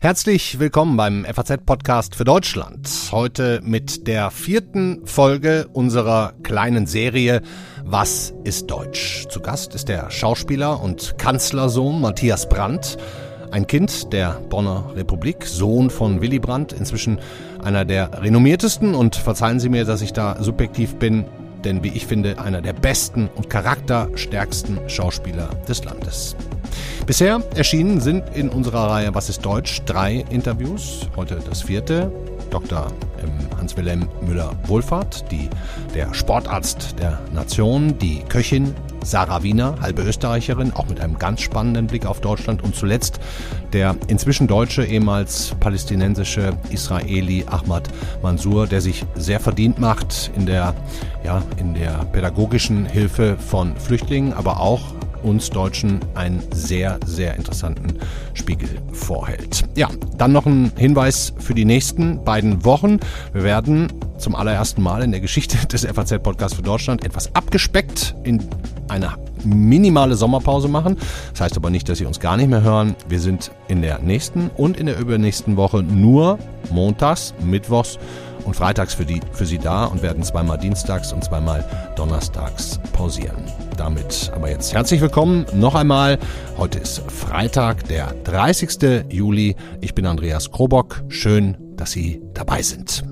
Herzlich willkommen beim FAZ-Podcast für Deutschland. Heute mit der vierten Folge unserer kleinen Serie Was ist Deutsch? Zu Gast ist der Schauspieler und Kanzlersohn Matthias Brandt. Ein Kind der Bonner Republik, Sohn von Willy Brandt, inzwischen einer der renommiertesten und verzeihen Sie mir, dass ich da subjektiv bin, denn wie ich finde, einer der besten und charakterstärksten Schauspieler des Landes. Bisher erschienen sind in unserer Reihe Was ist Deutsch drei Interviews, heute das vierte. Dr. Ähm, Hans-Wilhelm Müller-Wohlfahrt, der Sportarzt der Nation, die Köchin Sarah Wiener, halbe Österreicherin, auch mit einem ganz spannenden Blick auf Deutschland und zuletzt der inzwischen deutsche, ehemals palästinensische Israeli Ahmad Mansour, der sich sehr verdient macht in der, ja, in der pädagogischen Hilfe von Flüchtlingen, aber auch uns Deutschen einen sehr, sehr interessanten Spiegel vorhält. Ja, dann noch ein Hinweis für die nächsten beiden Wochen. Wir werden zum allerersten Mal in der Geschichte des FAZ-Podcasts für Deutschland etwas abgespeckt in eine minimale Sommerpause machen. Das heißt aber nicht, dass Sie uns gar nicht mehr hören. Wir sind in der nächsten und in der übernächsten Woche nur montags, mittwochs und freitags für, die, für Sie da und werden zweimal dienstags und zweimal donnerstags pausieren. Damit aber jetzt herzlich willkommen noch einmal. Heute ist Freitag, der 30. Juli. Ich bin Andreas Krobock. Schön, dass Sie dabei sind.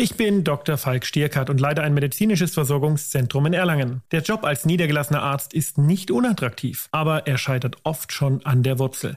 Ich bin Dr. Falk Stierkart und leite ein medizinisches Versorgungszentrum in Erlangen. Der Job als niedergelassener Arzt ist nicht unattraktiv, aber er scheitert oft schon an der Wurzel.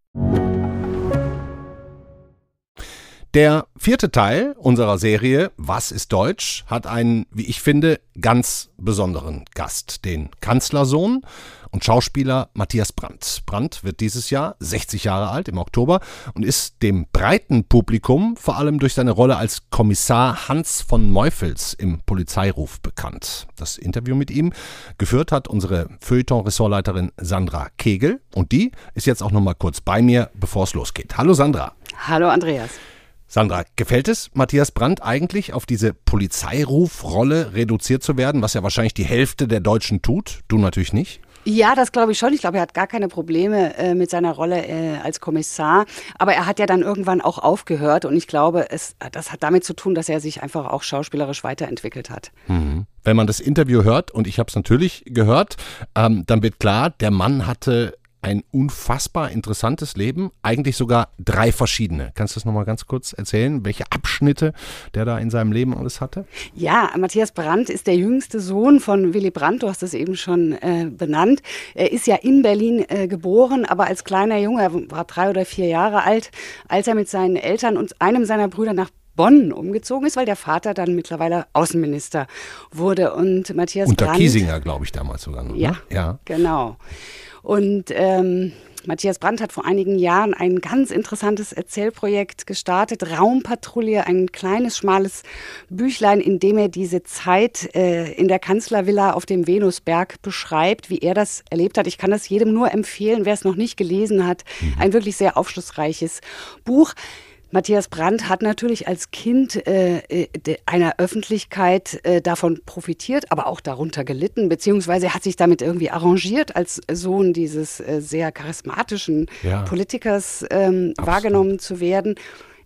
Der vierte Teil unserer Serie Was ist Deutsch hat einen, wie ich finde, ganz besonderen Gast, den Kanzlersohn und Schauspieler Matthias Brandt. Brandt wird dieses Jahr 60 Jahre alt im Oktober und ist dem breiten Publikum vor allem durch seine Rolle als Kommissar Hans von Meufels im Polizeiruf bekannt. Das Interview mit ihm geführt hat unsere Feuilleton-Ressortleiterin Sandra Kegel und die ist jetzt auch noch mal kurz bei mir, bevor es losgeht. Hallo Sandra. Hallo Andreas. Sandra, gefällt es Matthias Brandt eigentlich, auf diese Polizeirufrolle reduziert zu werden, was ja wahrscheinlich die Hälfte der Deutschen tut? Du natürlich nicht. Ja, das glaube ich schon. Ich glaube, er hat gar keine Probleme äh, mit seiner Rolle äh, als Kommissar. Aber er hat ja dann irgendwann auch aufgehört. Und ich glaube, es, das hat damit zu tun, dass er sich einfach auch schauspielerisch weiterentwickelt hat. Mhm. Wenn man das Interview hört, und ich habe es natürlich gehört, ähm, dann wird klar, der Mann hatte ein unfassbar interessantes Leben, eigentlich sogar drei verschiedene. Kannst du das nochmal ganz kurz erzählen, welche Abschnitte der da in seinem Leben alles hatte? Ja, Matthias Brandt ist der jüngste Sohn von Willy Brandt, du hast es eben schon äh, benannt. Er ist ja in Berlin äh, geboren, aber als kleiner Junge, er war drei oder vier Jahre alt, als er mit seinen Eltern und einem seiner Brüder nach Bonn umgezogen ist, weil der Vater dann mittlerweile Außenminister wurde. Und Matthias Unter Brandt, Kiesinger, glaube ich, damals sogar noch. Ja, ne? ja. genau. Und ähm, Matthias Brandt hat vor einigen Jahren ein ganz interessantes Erzählprojekt gestartet, Raumpatrouille, ein kleines, schmales Büchlein, in dem er diese Zeit äh, in der Kanzlervilla auf dem Venusberg beschreibt, wie er das erlebt hat. Ich kann das jedem nur empfehlen, wer es noch nicht gelesen hat. Mhm. Ein wirklich sehr aufschlussreiches Buch. Matthias Brandt hat natürlich als Kind äh, äh einer Öffentlichkeit äh, davon profitiert, aber auch darunter gelitten, beziehungsweise er hat sich damit irgendwie arrangiert, als Sohn dieses äh, sehr charismatischen ja. Politikers ähm, wahrgenommen zu werden.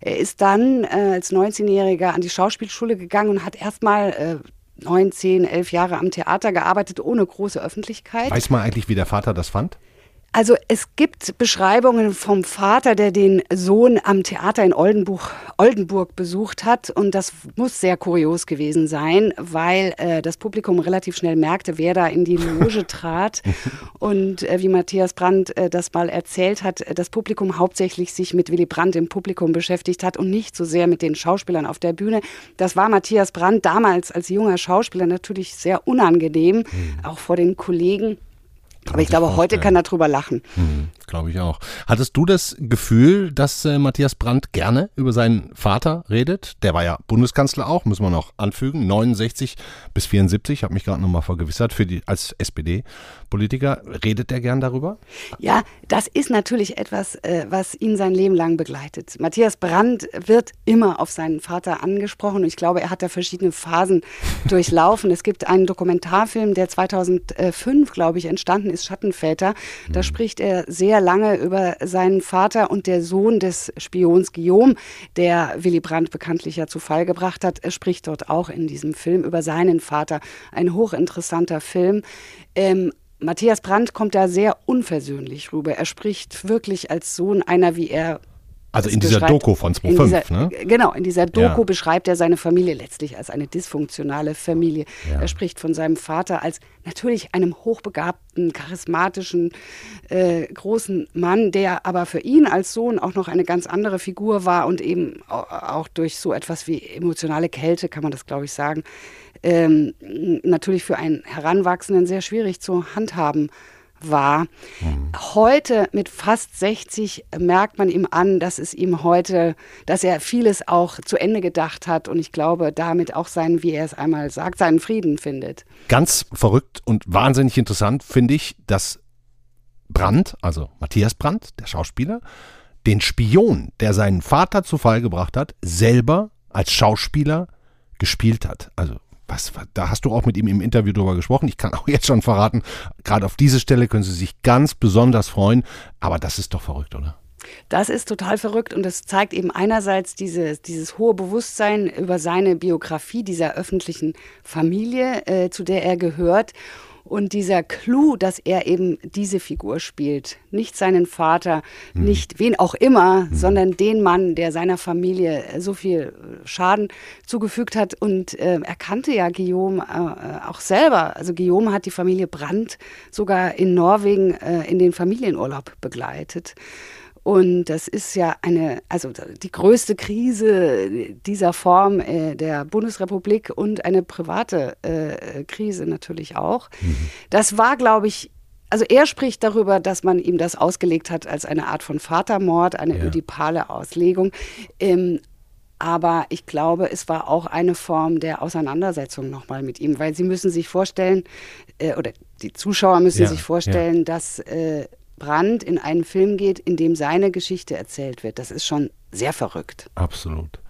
Er ist dann äh, als 19-Jähriger an die Schauspielschule gegangen und hat erstmal äh, neun, zehn, elf Jahre am Theater gearbeitet, ohne große Öffentlichkeit. Weiß man eigentlich, wie der Vater das fand? Also es gibt Beschreibungen vom Vater, der den Sohn am Theater in Oldenburg, Oldenburg besucht hat. Und das muss sehr kurios gewesen sein, weil äh, das Publikum relativ schnell merkte, wer da in die Loge trat. Und äh, wie Matthias Brandt äh, das mal erzählt hat, das Publikum hauptsächlich sich mit Willy Brandt im Publikum beschäftigt hat und nicht so sehr mit den Schauspielern auf der Bühne. Das war Matthias Brandt damals als junger Schauspieler natürlich sehr unangenehm, mhm. auch vor den Kollegen. Aber ich glaube, heute kann er drüber lachen. Hm, glaube ich auch. Hattest du das Gefühl, dass äh, Matthias Brandt gerne über seinen Vater redet? Der war ja Bundeskanzler auch, müssen wir noch anfügen, 69 bis 74, habe mich gerade nochmal vergewissert, für die, als SPD-Politiker. Redet der gern darüber? Ja, das ist natürlich etwas, äh, was ihn sein Leben lang begleitet. Matthias Brandt wird immer auf seinen Vater angesprochen und ich glaube, er hat da verschiedene Phasen durchlaufen. Es gibt einen Dokumentarfilm, der 2005, glaube ich, entstanden ist, Schattenväter. Da mhm. spricht er sehr lange über seinen Vater und der Sohn des Spions Guillaume, der Willy Brandt bekanntlich ja zu Fall gebracht hat. Er spricht dort auch in diesem Film über seinen Vater. Ein hochinteressanter Film. Ähm, Matthias Brandt kommt da sehr unversöhnlich rüber. Er spricht wirklich als Sohn einer, wie er also in dieser Doku von 2005, ne? Genau, in dieser Doku ja. beschreibt er seine Familie letztlich als eine dysfunktionale Familie. Ja. Er spricht von seinem Vater als natürlich einem hochbegabten, charismatischen, äh, großen Mann, der aber für ihn als Sohn auch noch eine ganz andere Figur war und eben auch durch so etwas wie emotionale Kälte, kann man das glaube ich sagen, ähm, natürlich für einen Heranwachsenden sehr schwierig zu handhaben war. Mhm. Heute mit fast 60 merkt man ihm an, dass es ihm heute, dass er vieles auch zu Ende gedacht hat und ich glaube damit auch seinen, wie er es einmal sagt, seinen Frieden findet. Ganz verrückt und wahnsinnig interessant finde ich, dass Brandt, also Matthias Brandt, der Schauspieler, den Spion, der seinen Vater zu Fall gebracht hat, selber als Schauspieler gespielt hat. Also was, da hast du auch mit ihm im Interview drüber gesprochen. Ich kann auch jetzt schon verraten, gerade auf diese Stelle können Sie sich ganz besonders freuen. Aber das ist doch verrückt, oder? Das ist total verrückt und das zeigt eben einerseits diese, dieses hohe Bewusstsein über seine Biografie dieser öffentlichen Familie, äh, zu der er gehört und dieser Clou, dass er eben diese Figur spielt, nicht seinen Vater, mhm. nicht wen auch immer, mhm. sondern den Mann, der seiner Familie so viel Schaden zugefügt hat. Und äh, er kannte ja Guillaume äh, auch selber. Also Guillaume hat die Familie Brandt sogar in Norwegen äh, in den Familienurlaub begleitet. Und das ist ja eine, also die größte Krise dieser Form äh, der Bundesrepublik und eine private äh, Krise natürlich auch. Mhm. Das war, glaube ich, also er spricht darüber, dass man ihm das ausgelegt hat als eine Art von Vatermord, eine ja. ödipale Auslegung. Ähm, aber ich glaube, es war auch eine Form der Auseinandersetzung nochmal mit ihm, weil Sie müssen sich vorstellen, äh, oder die Zuschauer müssen ja, sich vorstellen, ja. dass äh, Brand in einen Film geht, in dem seine Geschichte erzählt wird. Das ist schon sehr verrückt. Absolut.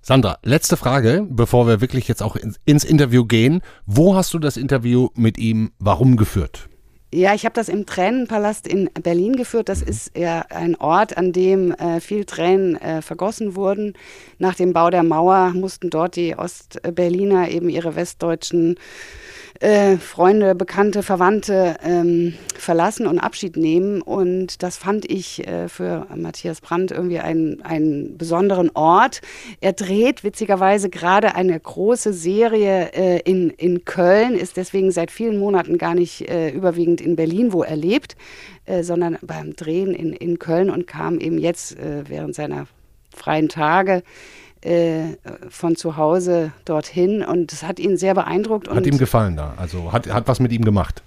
Sandra, letzte Frage, bevor wir wirklich jetzt auch ins Interview gehen. Wo hast du das Interview mit ihm warum geführt? Ja, ich habe das im Tränenpalast in Berlin geführt. Das mhm. ist ja ein Ort, an dem äh, viel Tränen äh, vergossen wurden. Nach dem Bau der Mauer mussten dort die Ostberliner eben ihre westdeutschen äh, Freunde, Bekannte, Verwandte ähm, verlassen und Abschied nehmen. Und das fand ich äh, für Matthias Brandt irgendwie einen, besonderen Ort. Er dreht witzigerweise gerade eine große Serie äh, in, in Köln, ist deswegen seit vielen Monaten gar nicht äh, überwiegend in Berlin, wo er lebt, äh, sondern beim Drehen in, in Köln und kam eben jetzt äh, während seiner freien Tage äh, von zu Hause dorthin und das hat ihn sehr beeindruckt. Hat ihm gefallen da, also hat, hat was mit ihm gemacht.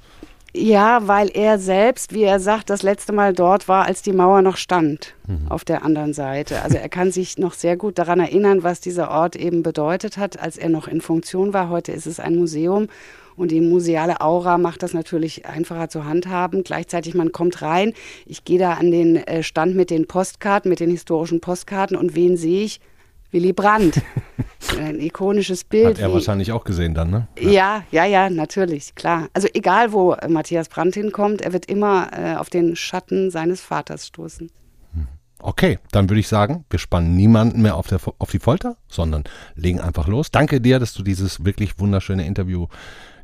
Ja, weil er selbst, wie er sagt, das letzte Mal dort war, als die Mauer noch stand mhm. auf der anderen Seite. Also er kann sich noch sehr gut daran erinnern, was dieser Ort eben bedeutet hat, als er noch in Funktion war. Heute ist es ein Museum und die museale Aura macht das natürlich einfacher zu handhaben. Gleichzeitig, man kommt rein. Ich gehe da an den äh, Stand mit den Postkarten, mit den historischen Postkarten und wen sehe ich? Willy Brandt. Ein ikonisches Bild. Hat er wahrscheinlich auch gesehen dann, ne? Ja. ja, ja, ja, natürlich, klar. Also egal, wo Matthias Brandt hinkommt, er wird immer äh, auf den Schatten seines Vaters stoßen. Hm. Okay, dann würde ich sagen, wir spannen niemanden mehr auf, der, auf die Folter, sondern legen einfach los. Danke dir, dass du dieses wirklich wunderschöne Interview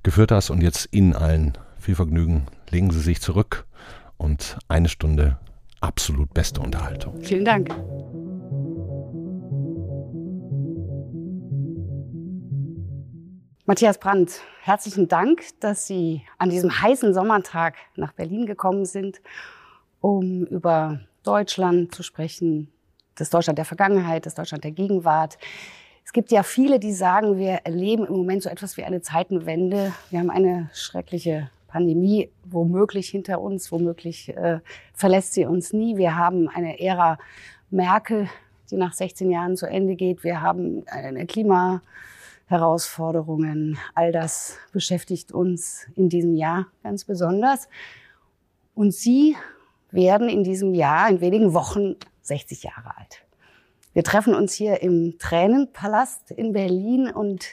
geführt hast und jetzt Ihnen allen viel Vergnügen. Legen Sie sich zurück und eine Stunde absolut beste Unterhaltung. Vielen Dank. Matthias Brandt, herzlichen Dank, dass Sie an diesem heißen Sommertag nach Berlin gekommen sind, um über Deutschland zu sprechen, das Deutschland der Vergangenheit, das Deutschland der Gegenwart. Es gibt ja viele, die sagen, wir erleben im Moment so etwas wie eine Zeitenwende. Wir haben eine schreckliche Pandemie womöglich hinter uns, womöglich äh, verlässt sie uns nie. Wir haben eine Ära Merkel, die nach 16 Jahren zu Ende geht. Wir haben eine Klimaherausforderungen. All das beschäftigt uns in diesem Jahr ganz besonders. Und Sie werden in diesem Jahr, in wenigen Wochen, 60 Jahre alt. Wir treffen uns hier im Tränenpalast in Berlin und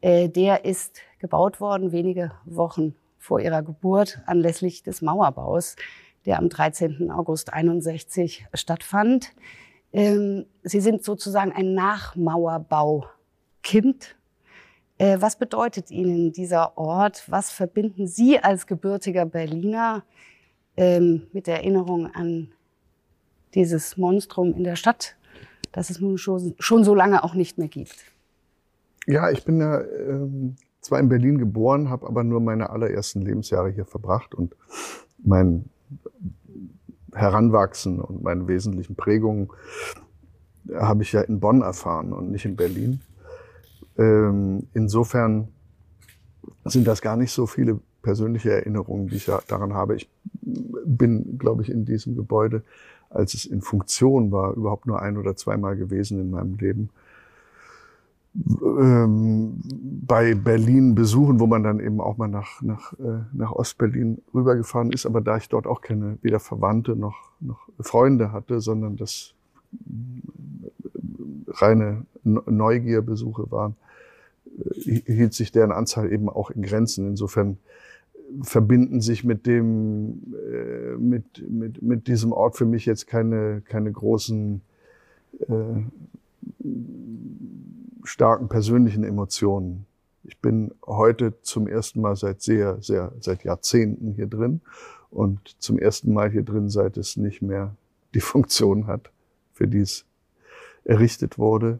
äh, der ist gebaut worden wenige Wochen vor ihrer Geburt anlässlich des Mauerbaus, der am 13. August 61 stattfand. Ähm, Sie sind sozusagen ein Nachmauerbaukind. Äh, was bedeutet Ihnen dieser Ort? Was verbinden Sie als gebürtiger Berliner ähm, mit der Erinnerung an dieses Monstrum in der Stadt, das es nun schon, schon so lange auch nicht mehr gibt? Ja, ich bin ja ähm, zwar in Berlin geboren, habe aber nur meine allerersten Lebensjahre hier verbracht und mein Heranwachsen und meine wesentlichen Prägungen habe ich ja in Bonn erfahren und nicht in Berlin. Ähm, insofern sind das gar nicht so viele persönliche Erinnerungen, die ich daran habe. Ich bin, glaube ich, in diesem Gebäude, als es in Funktion war, überhaupt nur ein oder zweimal gewesen in meinem Leben ähm, bei Berlin besuchen, wo man dann eben auch mal nach, nach, äh, nach Ostberlin rübergefahren ist. Aber da ich dort auch keine weder Verwandte noch, noch Freunde hatte, sondern das reine Neugierbesuche waren, äh, hielt sich deren Anzahl eben auch in Grenzen. Insofern verbinden sich mit dem, äh, mit, mit, mit diesem Ort für mich jetzt keine, keine großen äh, starken persönlichen Emotionen. Ich bin heute zum ersten Mal seit sehr, sehr, seit Jahrzehnten hier drin und zum ersten Mal hier drin, seit es nicht mehr die Funktion hat, für die es errichtet wurde,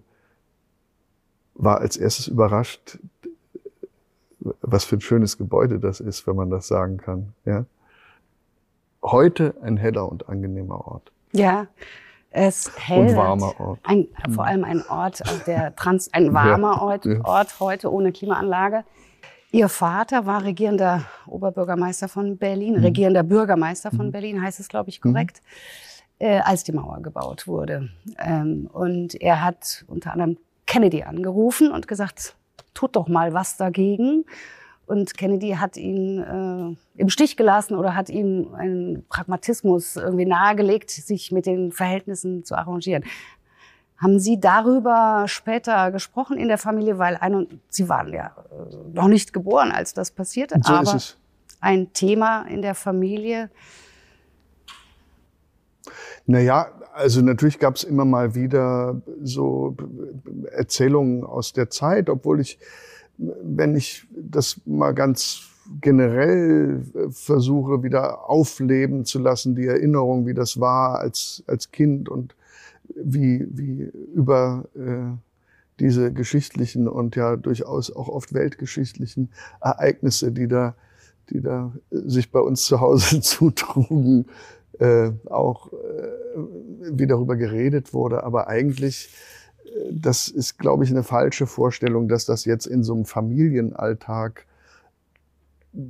war als erstes überrascht, was für ein schönes Gebäude das ist, wenn man das sagen kann. Ja? Heute ein heller und angenehmer Ort. Ja, es hält. Und warmer Ort. Ein, vor allem ein Ort, der trans, ein warmer Ort, Ort heute ohne Klimaanlage. Ihr Vater war regierender Oberbürgermeister von Berlin, mhm. regierender Bürgermeister von mhm. Berlin, heißt es, glaube ich, korrekt, mhm. Äh, als die Mauer gebaut wurde. Ähm, und er hat unter anderem Kennedy angerufen und gesagt, tut doch mal was dagegen. Und Kennedy hat ihn äh, im Stich gelassen oder hat ihm einen Pragmatismus irgendwie nahegelegt, sich mit den Verhältnissen zu arrangieren. Haben Sie darüber später gesprochen in der Familie? Weil ein, Sie waren ja äh, noch nicht geboren, als das passierte, so aber ein Thema in der Familie. Naja, also natürlich gab es immer mal wieder so Erzählungen aus der Zeit, obwohl ich wenn ich das mal ganz generell äh, versuche, wieder aufleben zu lassen, die Erinnerung, wie das war als, als Kind und wie, wie über äh, diese geschichtlichen und ja durchaus auch oft weltgeschichtlichen Ereignisse, die da, die da sich bei uns zu Hause zutrugen, äh, auch äh, wie darüber geredet wurde. Aber eigentlich das ist, glaube ich, eine falsche Vorstellung, dass das jetzt in so einem Familienalltag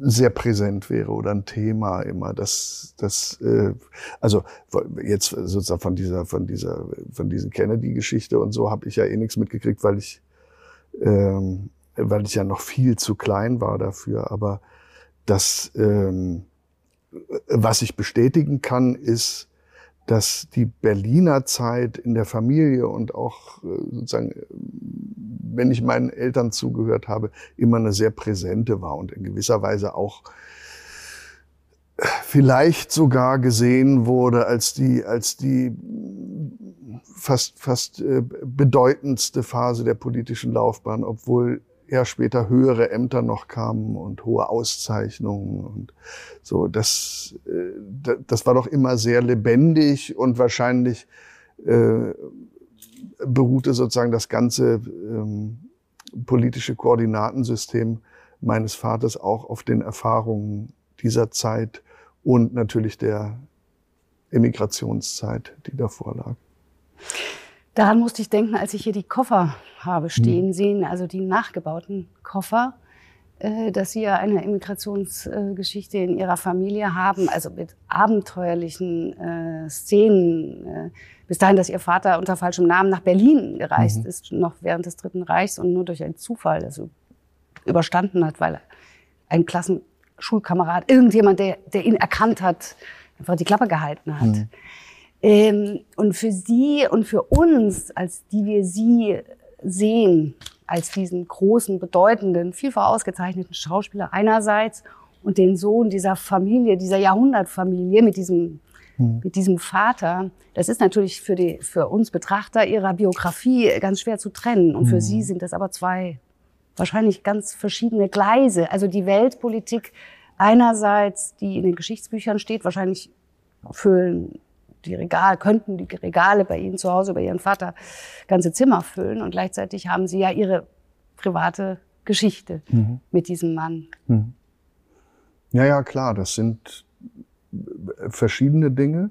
sehr präsent wäre oder ein Thema immer. Das, das, äh, also jetzt sozusagen von dieser, von dieser, von diesen Kennedy-Geschichte und so habe ich ja eh nichts mitgekriegt, weil ich, ähm, weil ich ja noch viel zu klein war dafür. Aber das, ähm, was ich bestätigen kann, ist, dass die Berliner Zeit in der Familie und auch äh, sozusagen, wenn ich meinen Eltern zugehört habe, immer eine sehr präsente war und in gewisser Weise auch vielleicht sogar gesehen wurde als die, als die fast, fast äh, bedeutendste Phase der politischen Laufbahn, obwohl ja später höhere Ämter noch kamen und hohe Auszeichnungen und so. Das, äh, das war doch immer sehr lebendig und wahrscheinlich äh, beruhte sozusagen das ganze ähm, politische Koordinatensystem meines Vaters auch auf den Erfahrungen dieser Zeit und natürlich der Emigrationszeit, die davor lag. Daran musste ich denken, als ich hier die Koffer habe stehen hm. sehen, also die nachgebauten Koffer. äh, dass Sie ja eine Immigrationsgeschichte in Ihrer Familie haben, also mit abenteuerlichen äh, Szenen. Äh, bis dahin, dass Ihr Vater unter falschem Namen nach Berlin gereist mhm. ist, noch während des Dritten Reichs und nur durch einen Zufall also überstanden hat, weil ein Klassenschulkamerad, irgendjemand, der, der ihn erkannt hat, einfach die Klappe gehalten hat. Mhm. Ähm, und für Sie und für uns, als die wir Sie sehen, als diesen großen, bedeutenden, vielfach ausgezeichneten Schauspieler einerseits und den Sohn dieser Familie, dieser Jahrhundertfamilie mit diesem, mhm. mit diesem Vater. Das ist natürlich für, die, für uns Betrachter ihrer Biografie ganz schwer zu trennen. Und für mhm. sie sind das aber zwei wahrscheinlich ganz verschiedene Gleise. Also die Weltpolitik einerseits, die in den Geschichtsbüchern steht, wahrscheinlich füllen die Regale, könnten die Regale bei Ihnen zu Hause, bei Ihrem Vater, ganze Zimmer füllen. Und gleichzeitig haben Sie ja Ihre private Geschichte mhm. mit diesem Mann. Mhm. Ja, ja, klar, das sind verschiedene Dinge.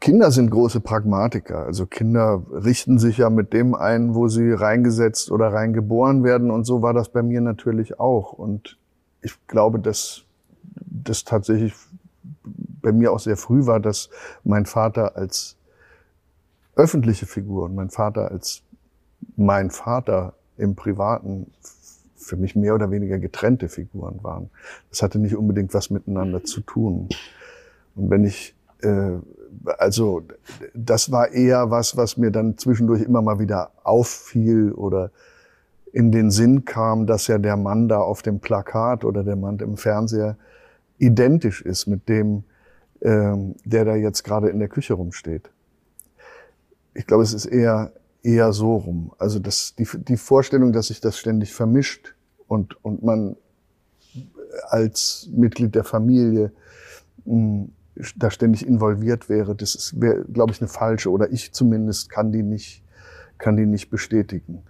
Kinder sind große Pragmatiker. Also Kinder richten sich ja mit dem ein, wo sie reingesetzt oder reingeboren werden. Und so war das bei mir natürlich auch. Und ich glaube, dass das tatsächlich bei mir auch sehr früh war, dass mein Vater als öffentliche Figur und mein Vater als mein Vater im Privaten für mich mehr oder weniger getrennte Figuren waren. Das hatte nicht unbedingt was miteinander zu tun. Und wenn ich, äh, also das war eher was, was mir dann zwischendurch immer mal wieder auffiel oder in den Sinn kam, dass ja der Mann da auf dem Plakat oder der Mann im Fernseher identisch ist mit dem, ähm, der da jetzt gerade in der Küche rumsteht. Ich glaube, es ist eher eher so rum. Also das, die, die Vorstellung, dass sich das ständig vermischt und, und man als Mitglied der Familie mh, hm, da ständig involviert wäre, das ist, wäre, glaube ich, eine falsche oder ich zumindest kann die nicht, kann die nicht bestätigen.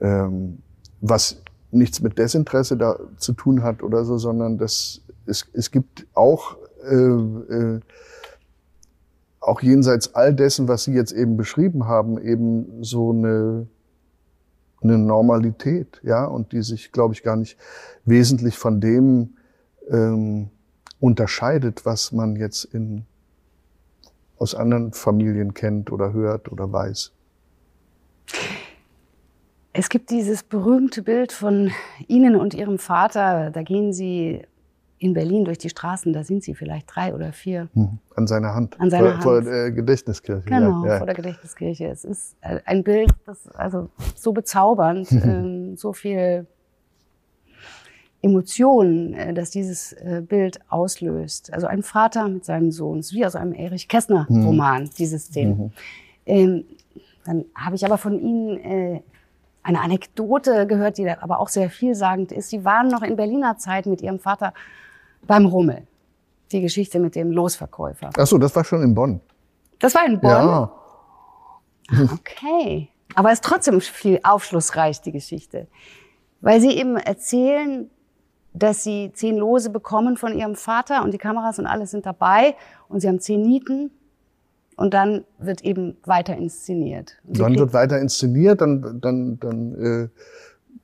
Ähm, was nichts mit Desinteresse da zu tun hat oder so, sondern das, es, es gibt auch äh, äh, auch jenseits all dessen, was Sie jetzt eben beschrieben haben, eben so eine, eine Normalität, ja, und die sich, glaube ich, gar nicht wesentlich von dem ähm, unterscheidet, was man jetzt in, aus anderen Familien kennt oder hört oder weiß. Es gibt dieses berühmte Bild von Ihnen und Ihrem Vater. Da gehen Sie in Berlin durch die Straßen, da sind sie vielleicht drei oder vier. Hm. An seiner Hand. An seiner vor, Hand. Vor der Gedächtniskirche. Genau, ja. vor der Gedächtniskirche. Es ist äh, ein Bild, das also so bezaubernd, ähm, so viel Emotionen, äh, dass dieses äh, Bild auslöst. Also ein Vater mit seinem Sohn, es ist wie aus einem Erich Kästner. Roman, mhm. diese Szene. Mhm. Ähm, dann habe ich aber von Ihnen äh, eine Anekdote gehört, die aber auch sehr vielsagend ist. Sie waren noch in Berliner Zeit mit Ihrem Vater beim Rummel. Die Geschichte mit dem Losverkäufer. Ach so, das war schon in Bonn. Das war in Bonn? Ja. Okay. Aber es ist trotzdem viel aufschlussreich, die Geschichte. Weil Sie eben erzählen, dass Sie zehn Lose bekommen von Ihrem Vater und die Kameras und alles sind dabei und Sie haben zehn Nieten und dann wird eben weiter inszeniert. Dann wird weiter inszeniert, dann, dann, dann äh,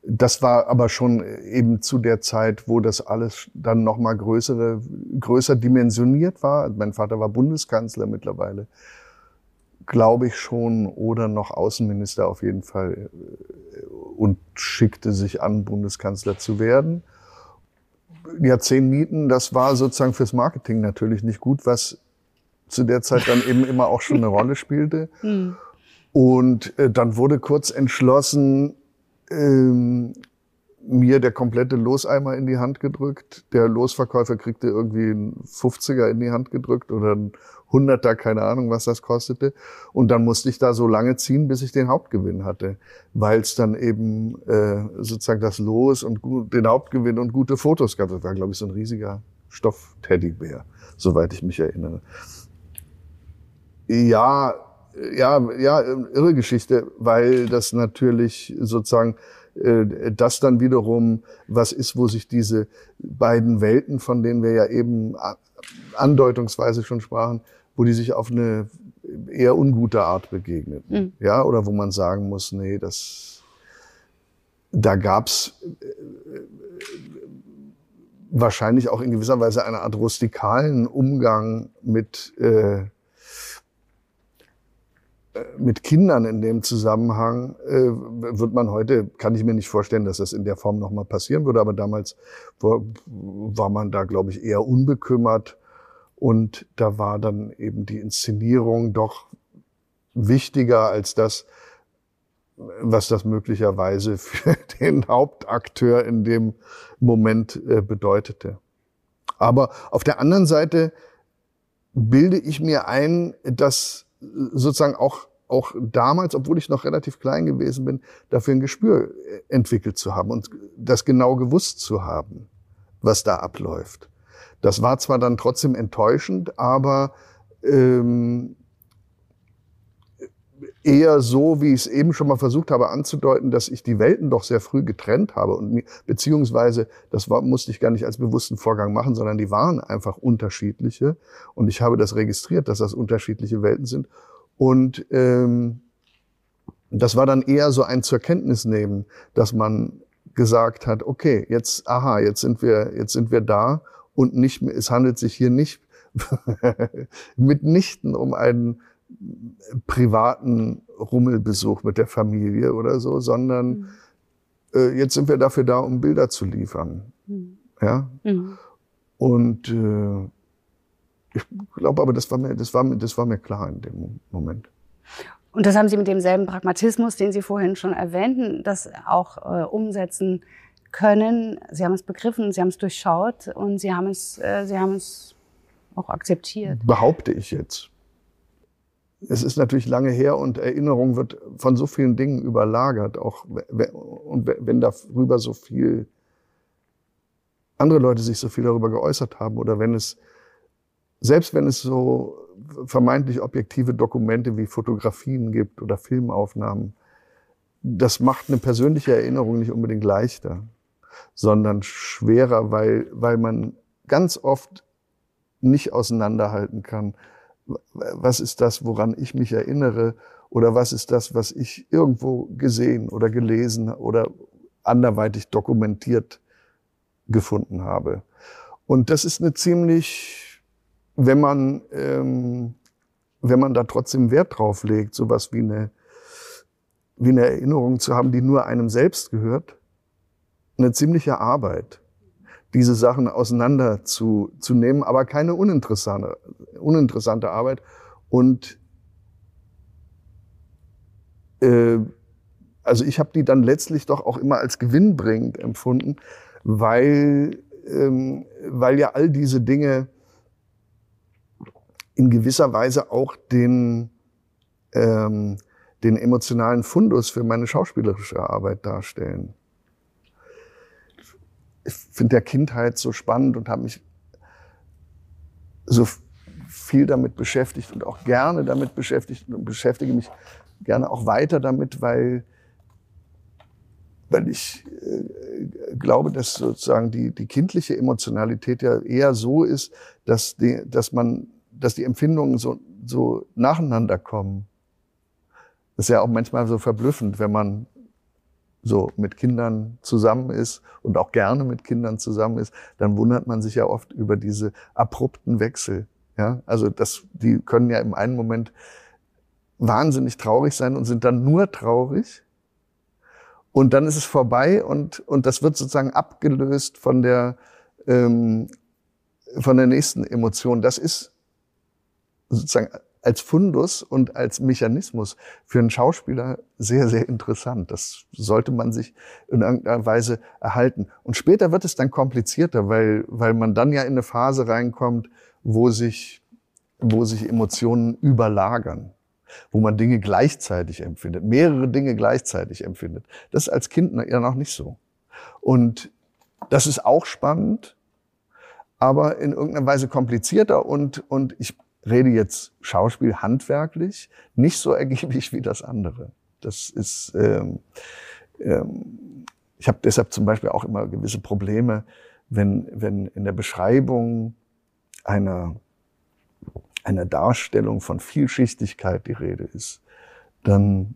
das war aber schon eben zu der Zeit, wo das alles dann noch mal größere, größer dimensioniert war. Mein Vater war Bundeskanzler mittlerweile, glaube ich schon, oder noch Außenminister auf jeden Fall äh, und schickte sich an, Bundeskanzler zu werden. Ja, zehn Mieten, das war sozusagen fürs Marketing natürlich nicht gut, was zu der Zeit dann eben immer auch schon eine Rolle spielte. Hm. Und äh, dann wurde kurz entschlossen, ähm, mir der komplette Loseimer in die Hand gedrückt. Der Losverkäufer kriegte irgendwie einen 50er in die Hand gedrückt oder einen 100er, keine Ahnung, was das kostete. Und dann musste ich da so lange ziehen, bis ich den Hauptgewinn hatte, weil es dann eben äh, sozusagen das Los und gut, den Hauptgewinn und gute Fotos gab. Das war, glaube ich, so ein riesiger Stoff-Teddybär, soweit ich mich erinnere. Ja, ja, ja, irre Geschichte, weil das natürlich sozusagen äh, das dann wiederum was ist, wo sich diese beiden Welten, von denen wir ja eben andeutungsweise schon sprachen, wo die sich auf eine eher ungute Art begegnen. Mhm. Ja, oder wo man sagen muss, nee, das, da gab's wahrscheinlich auch in gewisser Weise eine Art rustikalen Umgang mit, äh, mit Kindern in dem Zusammenhang äh, wird man heute, kann ich mir nicht vorstellen, dass das in der Form nochmal passieren würde, aber damals war, war man da, glaube ich, eher unbekümmert und da war dann eben die Inszenierung doch wichtiger als das, was das möglicherweise für den Hauptakteur in dem Moment äh, bedeutete. Aber auf der anderen Seite bilde ich mir ein, dass sozusagen auch, auch damals, obwohl ich noch relativ klein gewesen bin, dafür ein Gespür äh, entwickelt zu haben und das genau gewusst zu haben, was da abläuft. Das war zwar dann trotzdem enttäuschend, aber ähm, eher so, wie ich es eben schon mal versucht habe anzudeuten, dass ich die Welten doch sehr früh getrennt habe und beziehungsweise das war, musste ich gar nicht als bewussten Vorgang machen, sondern die waren einfach unterschiedliche. Und ich habe das registriert, dass das unterschiedliche Welten sind. Und ähm, das war dann eher so ein zur Kenntnis nehmen, dass man gesagt hat, okay, jetzt, aha, jetzt sind wir, jetzt sind wir da und nicht, es handelt sich hier nicht mitnichten um einen privaten Rummelbesuch mit der Familie oder so, sondern mhm. äh, jetzt sind wir dafür da, um Bilder zu liefern. Mhm. Ja. Mhm. Und äh, ich glaube aber, das war, mir, das, war mir, das war mir klar in dem Moment. Und das haben Sie mit demselben Pragmatismus, den Sie vorhin schon erwähnten, das auch äh, umsetzen können. Sie haben es begriffen, Sie haben es durchschaut und Sie haben es, äh, Sie haben es auch akzeptiert. Behaupte ich jetzt es ist natürlich lange her und Erinnerung wird von so vielen Dingen überlagert, auch und wenn darüber so viel andere Leute sich so viel darüber geäußert haben oder wenn es selbst wenn es so vermeintlich objektive Dokumente wie Fotografien gibt oder Filmaufnahmen, das macht eine persönliche Erinnerung nicht unbedingt leichter, sondern schwerer, weil, weil man ganz oft nicht auseinanderhalten kann, was ist das, woran ich mich erinnere oder was ist das, was ich irgendwo gesehen oder gelesen oder anderweitig dokumentiert gefunden habe. Und das ist eine ziemlich, wenn man, ähm, wenn man da trotzdem Wert drauf legt, sowas wie eine, wie eine Erinnerung zu haben, die nur einem selbst gehört, eine ziemliche Arbeit diese Sachen auseinander zu, zu nehmen, aber keine uninteressante, uninteressante Arbeit. Und äh, also ich habe die dann letztlich doch auch immer als gewinnbringend empfunden, weil, ähm, weil ja all diese Dinge in gewisser Weise auch den, ähm, den emotionalen Fundus für meine schauspielerische Arbeit darstellen finde der Kindheit so spannend und habe mich so viel damit beschäftigt und auch gerne damit beschäftigt und beschäftige mich gerne auch weiter damit, weil, weil ich äh, glaube, dass sozusagen die, die kindliche Emotionalität ja eher so ist, dass, die, dass man, dass die Empfindungen so, so nacheinander kommen. Das ist ja auch manchmal so verblüffend, wenn man so mit Kindern zusammen ist und auch gerne mit Kindern zusammen ist, dann wundert man sich ja oft über diese abrupten Wechsel. Ja, also das, die können ja im einen Moment wahnsinnig traurig sein und sind dann nur traurig. Und dann ist es vorbei und, und das wird sozusagen abgelöst von der, ähm, von der nächsten Emotion. Das ist sozusagen als Fundus und als Mechanismus für einen Schauspieler sehr, sehr interessant. Das sollte man sich in irgendeiner Weise erhalten. Und später wird es dann komplizierter, weil, weil man dann ja in eine Phase reinkommt, wo sich, wo sich Emotionen überlagern, wo man Dinge gleichzeitig empfindet, mehrere Dinge gleichzeitig empfindet. Das ist als Kind ja noch nicht so. Und das ist auch spannend, aber in irgendeiner Weise komplizierter und, und ich rede jetzt Schauspiel handwerklich, nicht so ergiebig wie das andere. Das ist, ähm, ähm, ich habe deshalb zum Beispiel auch immer gewisse Probleme, wenn, wenn in der Beschreibung einer, einer Darstellung von Vielschichtigkeit die Rede ist, dann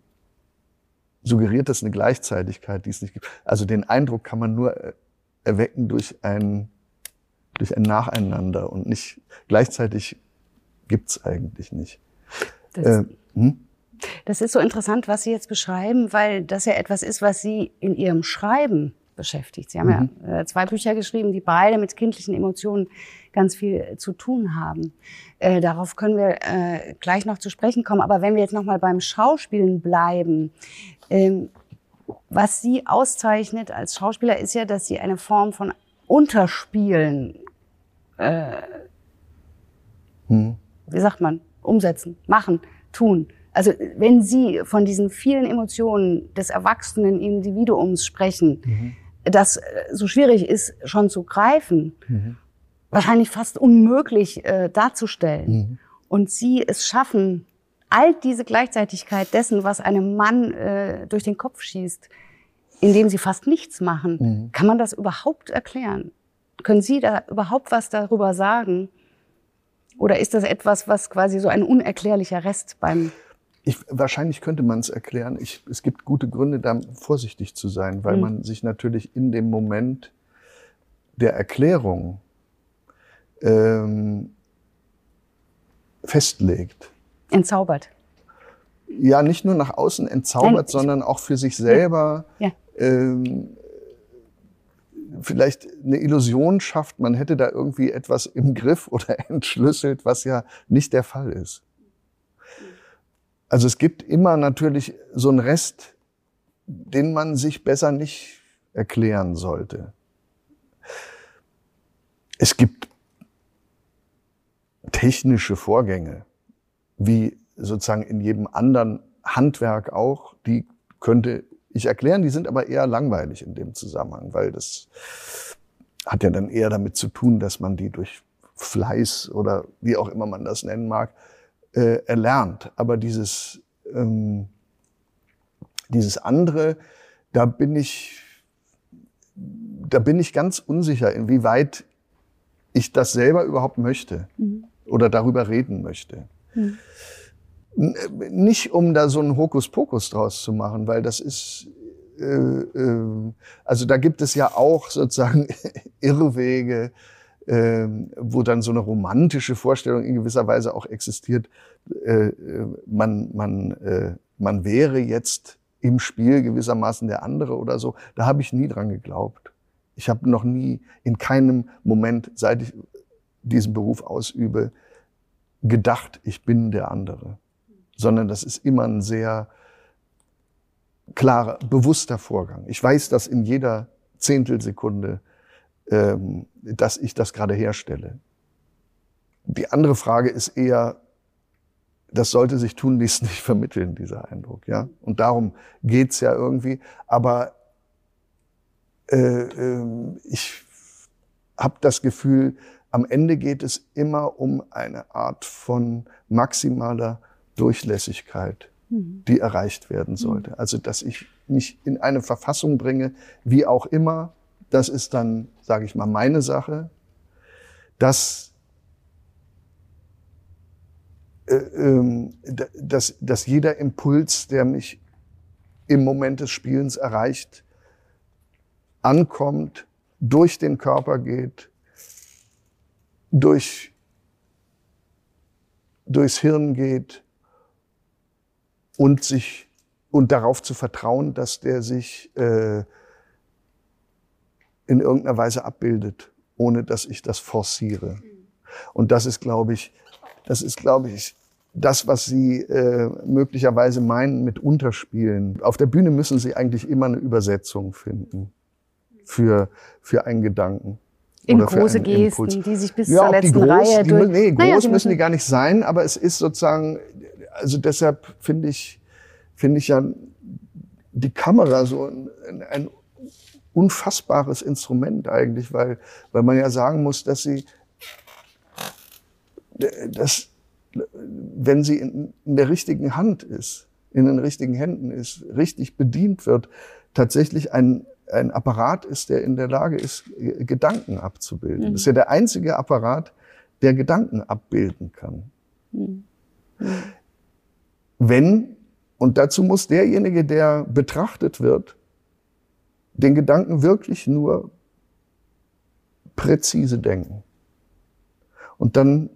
suggeriert das eine Gleichzeitigkeit, die es nicht gibt. Also den Eindruck kann man nur erwecken durch ein, durch ein Nacheinander und nicht gleichzeitig gibt's eigentlich nicht. Das, äh, hm? das ist so interessant, was Sie jetzt beschreiben, weil das ja etwas ist, was Sie in Ihrem Schreiben beschäftigt. Sie haben mhm. ja äh, zwei Bücher geschrieben, die beide mit kindlichen Emotionen ganz viel zu tun haben. Äh, darauf können wir äh, gleich noch zu sprechen kommen. Aber wenn wir jetzt noch mal beim Schauspielen bleiben, ähm, was Sie auszeichnet als Schauspieler ist ja, dass Sie eine Form von Unterspielen, äh, mhm. Wie sagt man, umsetzen, machen, tun. Also wenn Sie von diesen vielen Emotionen des erwachsenen Individuums sprechen, mhm das äh, so schwierig ist, schon zu greifen, mhm. wahrscheinlich fast unmöglich äh, darzustellen. Mhm. Und sie es schaffen, all diese Gleichzeitigkeit dessen, was einem Mann äh, durch den Kopf schießt, indem sie fast nichts machen. Mhm. Kann man das überhaupt erklären? Können Sie da überhaupt was darüber sagen? Oder ist das etwas, was quasi so ein unerklärlicher Rest beim ich, wahrscheinlich könnte man es erklären. Ich, es gibt gute Gründe, da vorsichtig zu sein, weil mhm. man sich natürlich in dem Moment der Erklärung ähm, festlegt. Entzaubert. Ja, nicht nur nach außen entzaubert, Nein, sondern auch für sich selber ja. ähm, vielleicht eine Illusion schafft, man hätte da irgendwie etwas im Griff oder entschlüsselt, was ja nicht der Fall ist. Also es gibt immer natürlich so einen Rest, den man sich besser nicht erklären sollte. Es gibt technische Vorgänge, wie sozusagen in jedem anderen Handwerk auch, die könnte ich erklären, die sind aber eher langweilig in dem Zusammenhang, weil das hat ja dann eher damit zu tun, dass man die durch Fleiß oder wie auch immer man das nennen mag, äh, erlernt. Aber dieses, ähm, dieses andere, da bin ich, da bin ich ganz unsicher, inwieweit ich das selber überhaupt möchte mhm. oder darüber reden möchte. Mhm. Nicht um da so einen Hokuspokus draus zu machen, weil das ist, äh, äh, also da gibt es ja auch sozusagen Irrwege, ähm, wo dann so eine romantische Vorstellung in gewisser Weise auch existiert. Äh, man, man, äh, man wäre jetzt im Spiel gewissermaßen der andere oder so. Da habe ich nie dran geglaubt. Ich habe noch nie in keinem Moment, seit ich diesen Beruf ausübe, gedacht, ich bin der andere. Sondern das ist immer ein sehr klarer, bewusster Vorgang. Ich weiß das in jeder Zehntelsekunde ähm, dass ich das gerade herstelle. Die andere Frage ist eher, das sollte sich tunlichst nicht vermitteln, dieser Eindruck. Ja? Und darum geht's ja irgendwie. Aber äh, äh, ich habe das Gefühl, am Ende geht es immer um eine Art von maximaler Durchlässigkeit, mhm. die erreicht werden sollte. Mhm. Also, dass ich mich in eine Verfassung bringe, wie auch immer, das ist dann, sage ich mal, meine Sache. Dass, äh, äh, dass, dass jeder Impuls, der mich im Moment des Spielens erreicht, ankommt, durch den Körper geht, durch, durchs Hirn geht und sich und darauf zu vertrauen, dass der sich äh, in irgendeiner Weise abbildet, ohne dass ich das forciere. Und das ist, glaube ich, das ist, glaube ich, das, was Sie äh, möglicherweise meinen mit Unterspielen. Auf der Bühne müssen Sie eigentlich immer eine Übersetzung finden für, für einen Gedanken. In große Gesten, Impuls. die sich bis ja, zur letzten groß, Reihe die, durch... Nee, groß naja, müssen die gar nicht sein, aber es ist sozusagen, also deshalb finde ich, finde ich ja die Kamera so ein, ein unfassbares Instrument eigentlich, weil, weil man ja sagen muss, dass sie, dass, wenn sie in, in der richtigen Hand ist, in den richtigen Händen ist, richtig bedient wird, tatsächlich ein, ein Apparat ist, der in der Lage ist, Gedanken abzubilden. Mhm. Das ist ja der einzige Apparat, der Gedanken abbilden kann. Mhm. Wenn, und dazu muss derjenige, der betrachtet wird, den Gedanken wirklich nur präzise denken. Und dann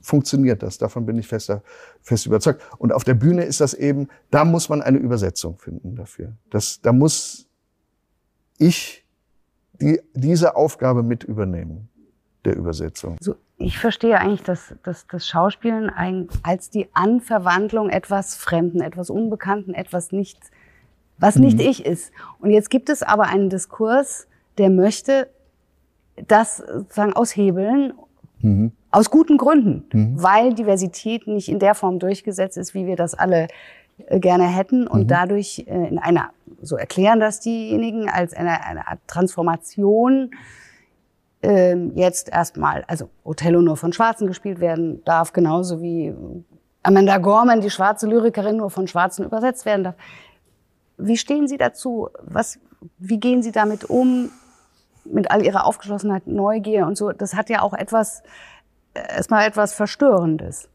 funktioniert das. Davon bin ich fest, fest überzeugt. Und auf der Bühne ist das eben, da muss man eine Übersetzung finden dafür. Das, da muss ich die, diese Aufgabe mit übernehmen, der Übersetzung. So, ich verstehe eigentlich das, das, das Schauspielen als die Anverwandlung etwas Fremden, etwas Unbekannten, etwas nicht, was nicht mhm. ich ist. Und jetzt gibt es aber einen Diskurs, der möchte das sozusagen aushebeln Mhm. Aus guten Gründen, mhm. weil Diversität nicht in der Form durchgesetzt ist, wie wir das alle äh, gerne hätten und mhm. dadurch äh, in einer, so erklären das diejenigen, als eine, eine Art Transformation ähm, jetzt erstmal, also Othello nur von Schwarzen gespielt werden darf, genauso wie Amanda Gorman, die schwarze Lyrikerin, nur von Schwarzen übersetzt werden darf. Wie stehen Sie dazu? Was, wie gehen Sie damit um? mit all ihrer Aufgeschlossenheit, Neugier und so, das hat ja auch etwas, äh, erstmal etwas Verstörendes.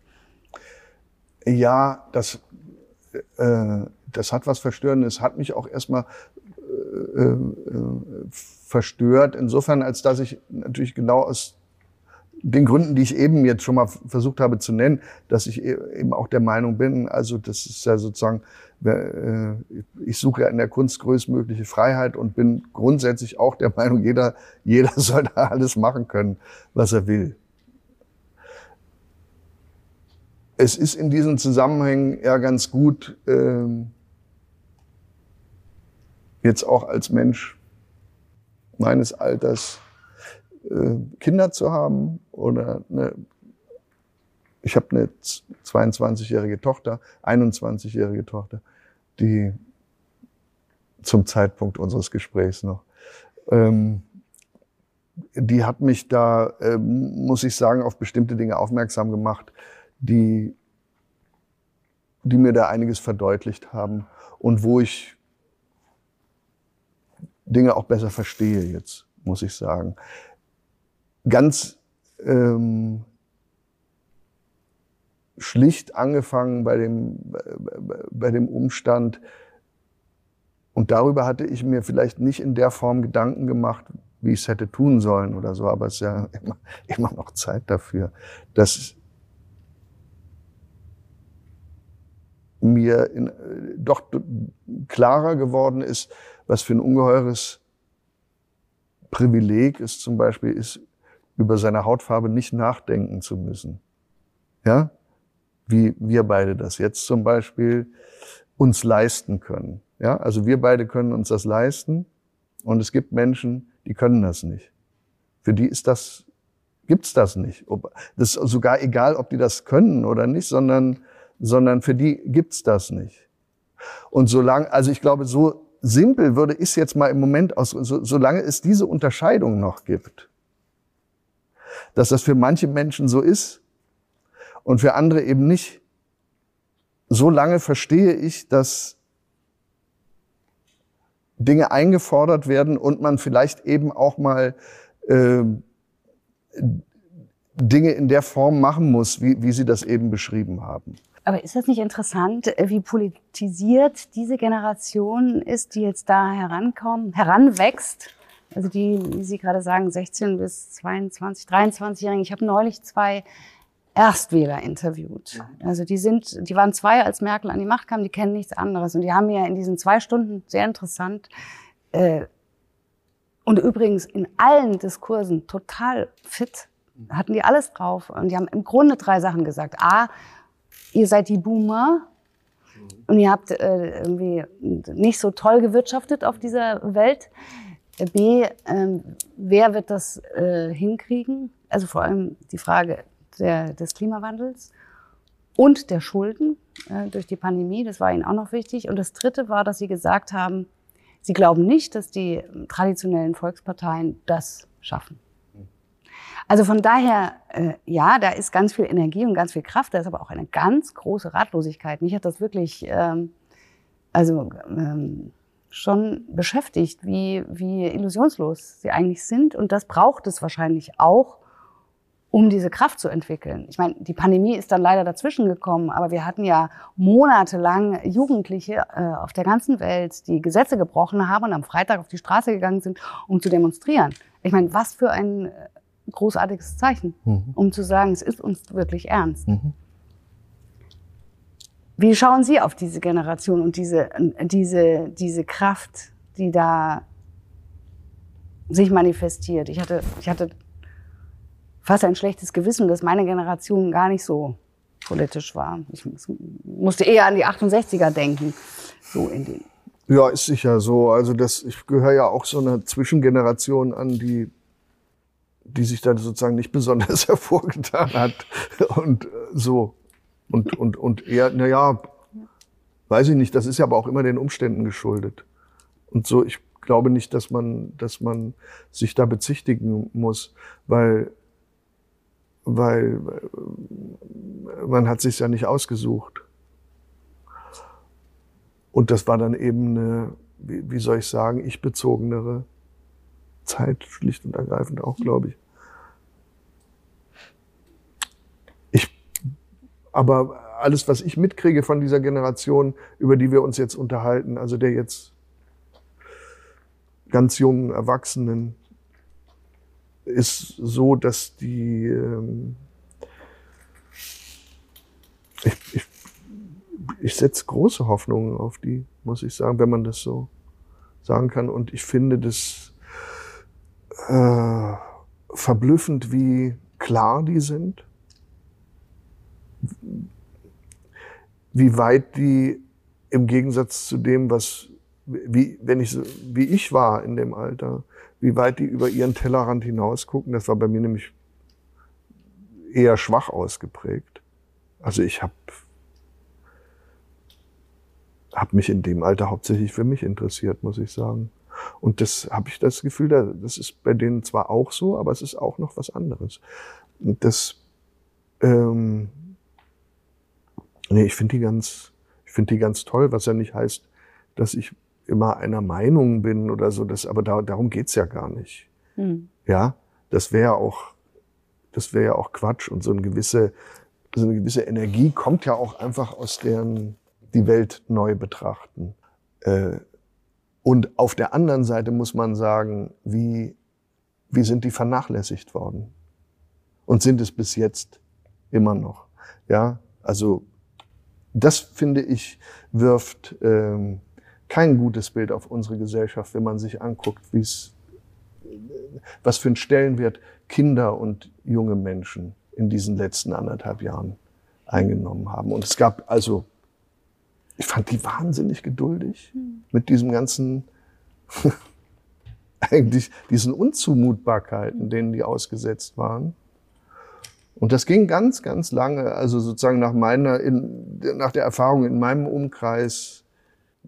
Ja, das, äh, das hat was Verstörendes, hat mich auch erstmal äh, äh, verstört, insofern, als dass ich natürlich genau aus den Gründen, die ich eben jetzt schon mal versucht habe zu nennen, dass ich e-, eben auch der Meinung bin, also das ist ja sozusagen, äh, ich suche ja in der Kunst größtmögliche Freiheit und bin grundsätzlich auch der Meinung, jeder, jeder soll da alles machen können, was er will. Es ist in diesen Zusammenhängen ja ganz gut, ähm, jetzt auch als Mensch meines Alters, äh, Kinder zu haben oder eine, ich habe eine 22-jährige Tochter, 21-jährige Tochter, die zum Zeitpunkt unseres Gesprächs noch, ähm, die hat mich da, äh, muss ich sagen, auf bestimmte Dinge aufmerksam gemacht, die, die mir da einiges verdeutlicht haben und wo ich Dinge auch besser verstehe jetzt, muss ich sagen. Ganz ähm, schlicht angefangen bei dem, bei dem Umstand, und darüber hatte ich mir vielleicht nicht in der Form Gedanken gemacht, wie ich es hätte tun sollen oder so, aber es ist ja immer, immer noch Zeit dafür, dass mir in, doch klarer geworden ist, was für ein ungeheures Privileg es zum Beispiel ist, über seine Hautfarbe nicht nachdenken zu müssen. Ja? Wie wir beide das jetzt zum Beispiel uns leisten können. Ja? Also wir beide können uns das leisten und es gibt Menschen, die können das nicht. Für die ist das, gibt's das nicht. Das ist sogar egal, ob die das können oder nicht, sondern, sondern für die gibt's das nicht. Und solange, also ich glaube, so simpel würde ich jetzt mal im Moment aus, so, solange es diese Unterscheidung noch gibt, dass das für manche Menschen so ist und für andere eben nicht. So lange verstehe ich, dass Dinge eingefordert werden und man vielleicht eben auch mal äh, Dinge in der Form machen muss, wie, wie Sie das eben beschrieben haben. Aber ist das nicht interessant, wie politisiert diese Generation ist, die jetzt da herankommt, heranwächst? Also die, wie Sie gerade sagen, 16 bis 22, 23-Jährigen. Ich habe neulich zwei Erstwähler interviewt. Also die sind, die waren zwei, als Merkel an die Macht kam, die kennen nichts anderes. Und die haben mir in diesen zwei Stunden sehr interessant äh, und übrigens in allen Diskursen total fit, hatten die alles drauf. Und die haben im Grunde drei Sachen gesagt. A, ihr seid die Boomer, und ihr habt äh, irgendwie nicht so toll gewirtschaftet auf dieser Welt. B, ähm, wer wird das äh, hinkriegen? Also vor allem die Frage der, des Klimawandels und der Schulden äh, durch die Pandemie, das war ihnen auch noch wichtig. Und das Dritte war, dass sie gesagt haben, sie glauben nicht, dass die traditionellen Volksparteien das schaffen. Also von daher, äh, ja, da ist ganz viel Energie und ganz viel Kraft, da ist aber auch eine ganz große Ratlosigkeit. Mich hat das wirklich, ähm, also ähm, schon beschäftigt, wie, wie illusionslos sie eigentlich sind. Und das braucht es wahrscheinlich auch, um diese Kraft zu entwickeln. Ich meine, die Pandemie ist dann leider dazwischen gekommen, aber wir hatten ja monatelang Jugendliche äh, auf der ganzen Welt, die Gesetze gebrochen haben und am Freitag auf die Straße gegangen sind, um zu demonstrieren. Ich meine, was für ein äh, großartiges Zeichen, mhm. um zu sagen, es ist uns wirklich ernst. Mhm. Wie schauen Sie auf diese Generation und diese, diese, diese Kraft, die da sich manifestiert? Ich hatte, ich hatte fast ein schlechtes Gewissen, dass meine Generation gar nicht so politisch war. Ich musste eher an die 68er denken, so in den. Ja, ist sicher so. Also das, ich gehöre ja auch so einer Zwischengeneration an, die, die sich da sozusagen nicht besonders hervorgetan hat und äh, so und und und eher, na ja, weiß ich nicht. Das ist ja aber auch immer den Umständen geschuldet. Und so, ich glaube nicht, dass man, dass man sich da bezichtigen muss, weil weil man hat sich ja nicht ausgesucht. Und das war dann eben eine, wie, wie soll ich sagen, ich bezogenere Zeit, schlicht und ergreifend auch, glaube ich. Ich, aber alles, was ich mitkriege von dieser Generation, über die wir uns jetzt unterhalten, also der jetzt ganz jungen Erwachsenen, ist so, dass die ähm, ich, ich, ich setze große Hoffnungen auf die, muss ich sagen, wenn man das so sagen kann. Und ich finde das äh, verblüffend, wie klar die sind, wie weit die im Gegensatz zu dem, was wie wenn ich wie ich war in dem Alter, wie weit die über ihren Tellerrand hinaus gucken. Das war bei mir nämlich eher schwach ausgeprägt. Also ich habe hab mich in dem Alter hauptsächlich für mich interessiert, muss ich sagen. Und das habe ich das Gefühl, das ist bei denen zwar auch so, aber es ist auch noch was anderes. Und das, ähm, nee, ich finde die ganz, ich finde die ganz toll, was ja nicht heißt, dass ich immer einer Meinung bin oder so, das, aber da, darum geht's ja gar nicht. Mhm. Ja, das wäre auch, das wäre ja auch Quatsch und so eine gewisse, so eine gewisse Energie kommt ja auch einfach aus deren die Welt neu betrachten. Äh, und auf der anderen Seite muss man sagen, wie, wie sind die vernachlässigt worden? Und sind es bis jetzt immer noch? Ja, also das finde ich wirft ähm, kein gutes Bild auf unsere Gesellschaft, wenn man sich anguckt, wie es, was für einen Stellenwert Kinder und junge Menschen in diesen letzten anderthalb Jahren eingenommen haben. Und es gab also, ich fand die wahnsinnig geduldig hm. mit diesem ganzen, eigentlich diesen Unzumutbarkeiten, denen die ausgesetzt waren. Und das ging ganz, ganz lange, also sozusagen nach meiner, in, nach der Erfahrung in meinem Umkreis,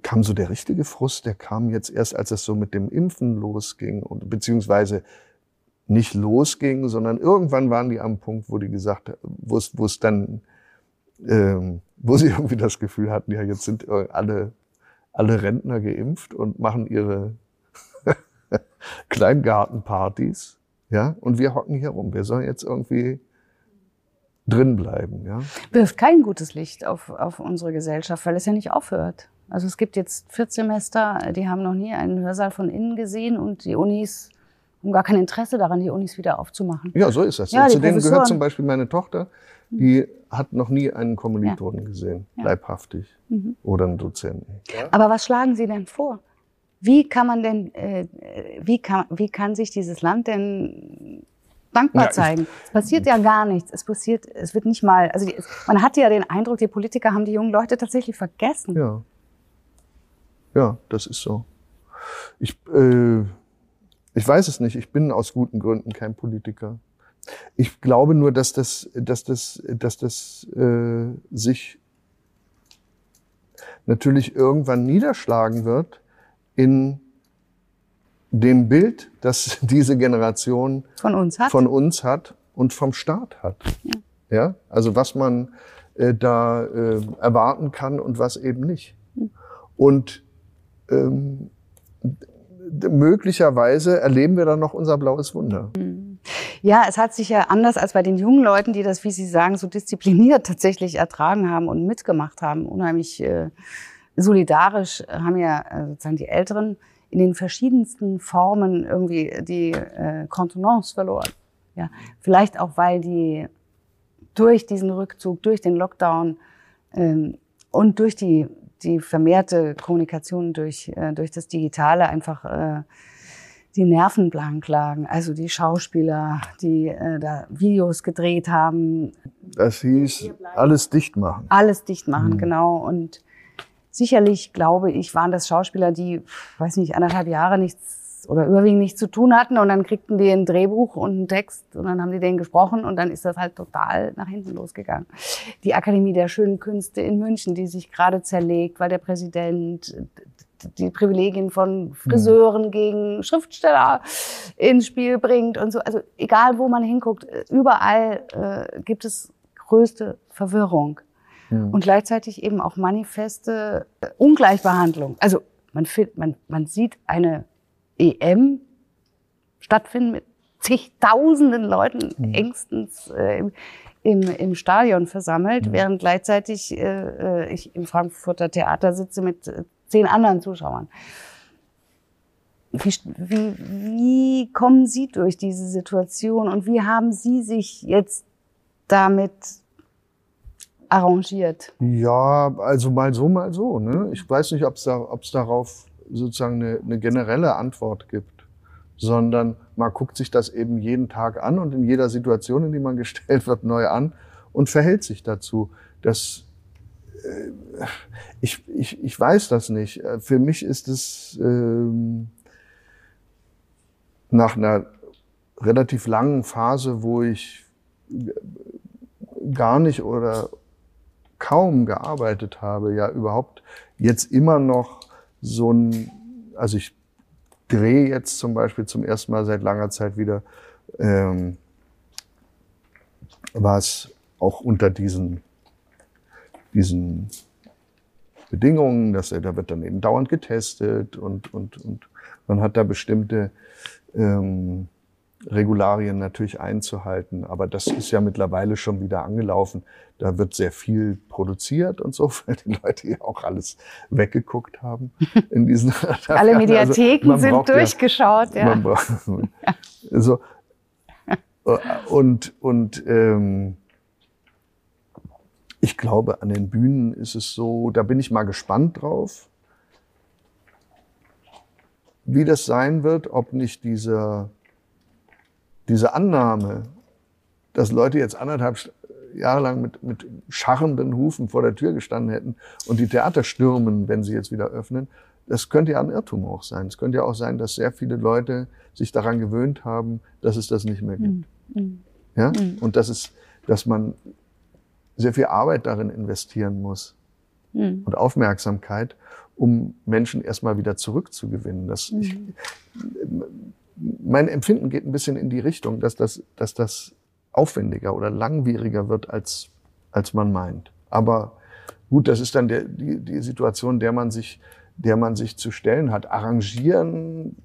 kam so der richtige Frust, der kam jetzt erst, als es so mit dem Impfen losging und beziehungsweise nicht losging, sondern irgendwann waren die am Punkt, wo die gesagt, wo es, wo es dann, ähm, wo sie irgendwie das Gefühl hatten, ja, jetzt sind alle, alle Rentner geimpft und machen ihre Kleingartenpartys, ja, und wir hocken hier rum. Wir sollen jetzt irgendwie drin bleiben, ja. Wirft kein gutes Licht auf, auf unsere Gesellschaft, weil es ja nicht aufhört. Also es gibt jetzt Viertsemester, die haben noch nie einen Hörsaal von innen gesehen und die Unis haben gar kein Interesse daran, die Unis wieder aufzumachen. Ja, so ist das. Ja, Zu denen gehört zum Beispiel meine Tochter, die hat noch nie einen Kommilitonen ja. gesehen, ja. leibhaftig, mhm. oder einen Dozenten. Ja? Aber was schlagen Sie denn vor? Wie kann man denn, äh, wie, kann, wie kann sich dieses Land denn dankbar ja, zeigen. Es passiert ja gar nichts. Es passiert, es wird nicht mal, also die, man hatte ja den Eindruck, die Politiker haben die jungen Leute tatsächlich vergessen. Ja. Ja, das ist so. Ich, äh, ich weiß es nicht. Ich bin aus guten Gründen kein Politiker. Ich glaube nur, dass das, dass das, dass das äh, sich natürlich irgendwann niederschlagen wird in dem Bild, das diese Generation von uns hat, von uns hat und vom Staat hat. Ja, ja? also was man äh, da äh, erwarten kann und was eben nicht. Hm. Und ähm, möglicherweise erleben wir dann noch unser blaues Wunder. Hm. Ja, es hat sich ja anders als bei den jungen Leuten, die das, wie Sie sagen, so diszipliniert tatsächlich ertragen haben und mitgemacht haben, unheimlich äh, solidarisch haben ja äh, sozusagen die Älteren in den verschiedensten Formen irgendwie die äh, Kontenance verloren. Ja, vielleicht auch, weil die durch diesen Rückzug, durch den Lockdown ähm, und durch die, die vermehrte Kommunikation durch, äh, durch das Digitale einfach äh, die Nerven blank lagen. Also die Schauspieler, die äh, da Videos gedreht haben. Das hieß alles dicht machen. Alles dicht machen, mhm. genau. Und sicherlich, glaube ich, waren das Schauspieler, die, weiß nicht, anderthalb Jahre nichts oder überwiegend nichts zu tun hatten und dann kriegten die ein Drehbuch und einen Text und dann haben die den gesprochen und dann ist das halt total nach hinten losgegangen. Die Akademie der schönen Künste in München, die sich gerade zerlegt, weil der Präsident die Privilegien von Friseuren mhm. gegen Schriftsteller ins Spiel bringt und so. Also egal, wo man hinguckt, überall äh, gibt es größte Verwirrung. Mhm. Und gleichzeitig eben auch manifeste Ungleichbehandlung. Also man, man, man sieht eine EM stattfinden mit zigtausenden Leuten mhm. engstens äh, im, im Stadion versammelt, mhm. während gleichzeitig äh, äh, ich im Frankfurter Theater sitze mit äh, zehn anderen Zuschauern. Wie, wie, wie kommen Sie durch diese Situation und wie haben Sie sich jetzt damit arrangiert? Ja, also mal so, mal so. Ne? Ich weiß nicht, ob es da, darauf sozusagen eine, eine generelle Antwort gibt, sondern man guckt sich das eben jeden Tag an und in jeder Situation, in die man gestellt wird, neu an und verhält sich dazu. Das ich, ich, ich weiß das nicht. Äh, für mich ist es ähm, nach einer relativ langen Phase, wo ich gar nicht oder kaum gearbeitet habe, ja überhaupt jetzt immer noch so ein, also ich drehe jetzt zum Beispiel zum ersten Mal seit langer Zeit wieder ähm, was auch unter diesen diesen Bedingungen, dass er, da wird dann eben dauernd getestet und, und, und man hat da bestimmte ähm, Regularien natürlich einzuhalten. Aber das ist ja mittlerweile schon wieder angelaufen. Da wird sehr viel produziert und so, weil die Leute ja auch alles weggeguckt haben in diesen. Alle also Mediatheken also sind durchgeschaut, ja. ja. Braucht, so, und und ähm, ich glaube, an den Bühnen ist es so, da bin ich mal gespannt drauf, wie das sein wird, ob nicht diese, diese Annahme, dass Leute jetzt anderthalb Jahre lang mit, mit scharrenden Hufen vor der Tür gestanden hätten und die Theater stürmen, wenn sie jetzt wieder öffnen, das könnte ja ein Irrtum auch sein. Es könnte ja auch sein, dass sehr viele Leute sich daran gewöhnt haben, dass es das nicht mehr gibt. Mhm. Ja? Mhm. Und dass es, dass man sehr viel Arbeit darin investieren muss mhm. und Aufmerksamkeit, um Menschen erstmal wieder zurückzugewinnen. Das, mhm. ich, mein Empfinden geht ein bisschen in die Richtung, dass das, dass das aufwendiger oder langwieriger wird, als, als man meint. Aber gut, das ist dann der, die, die Situation, der man sich, der man sich zu stellen hat. Arrangieren,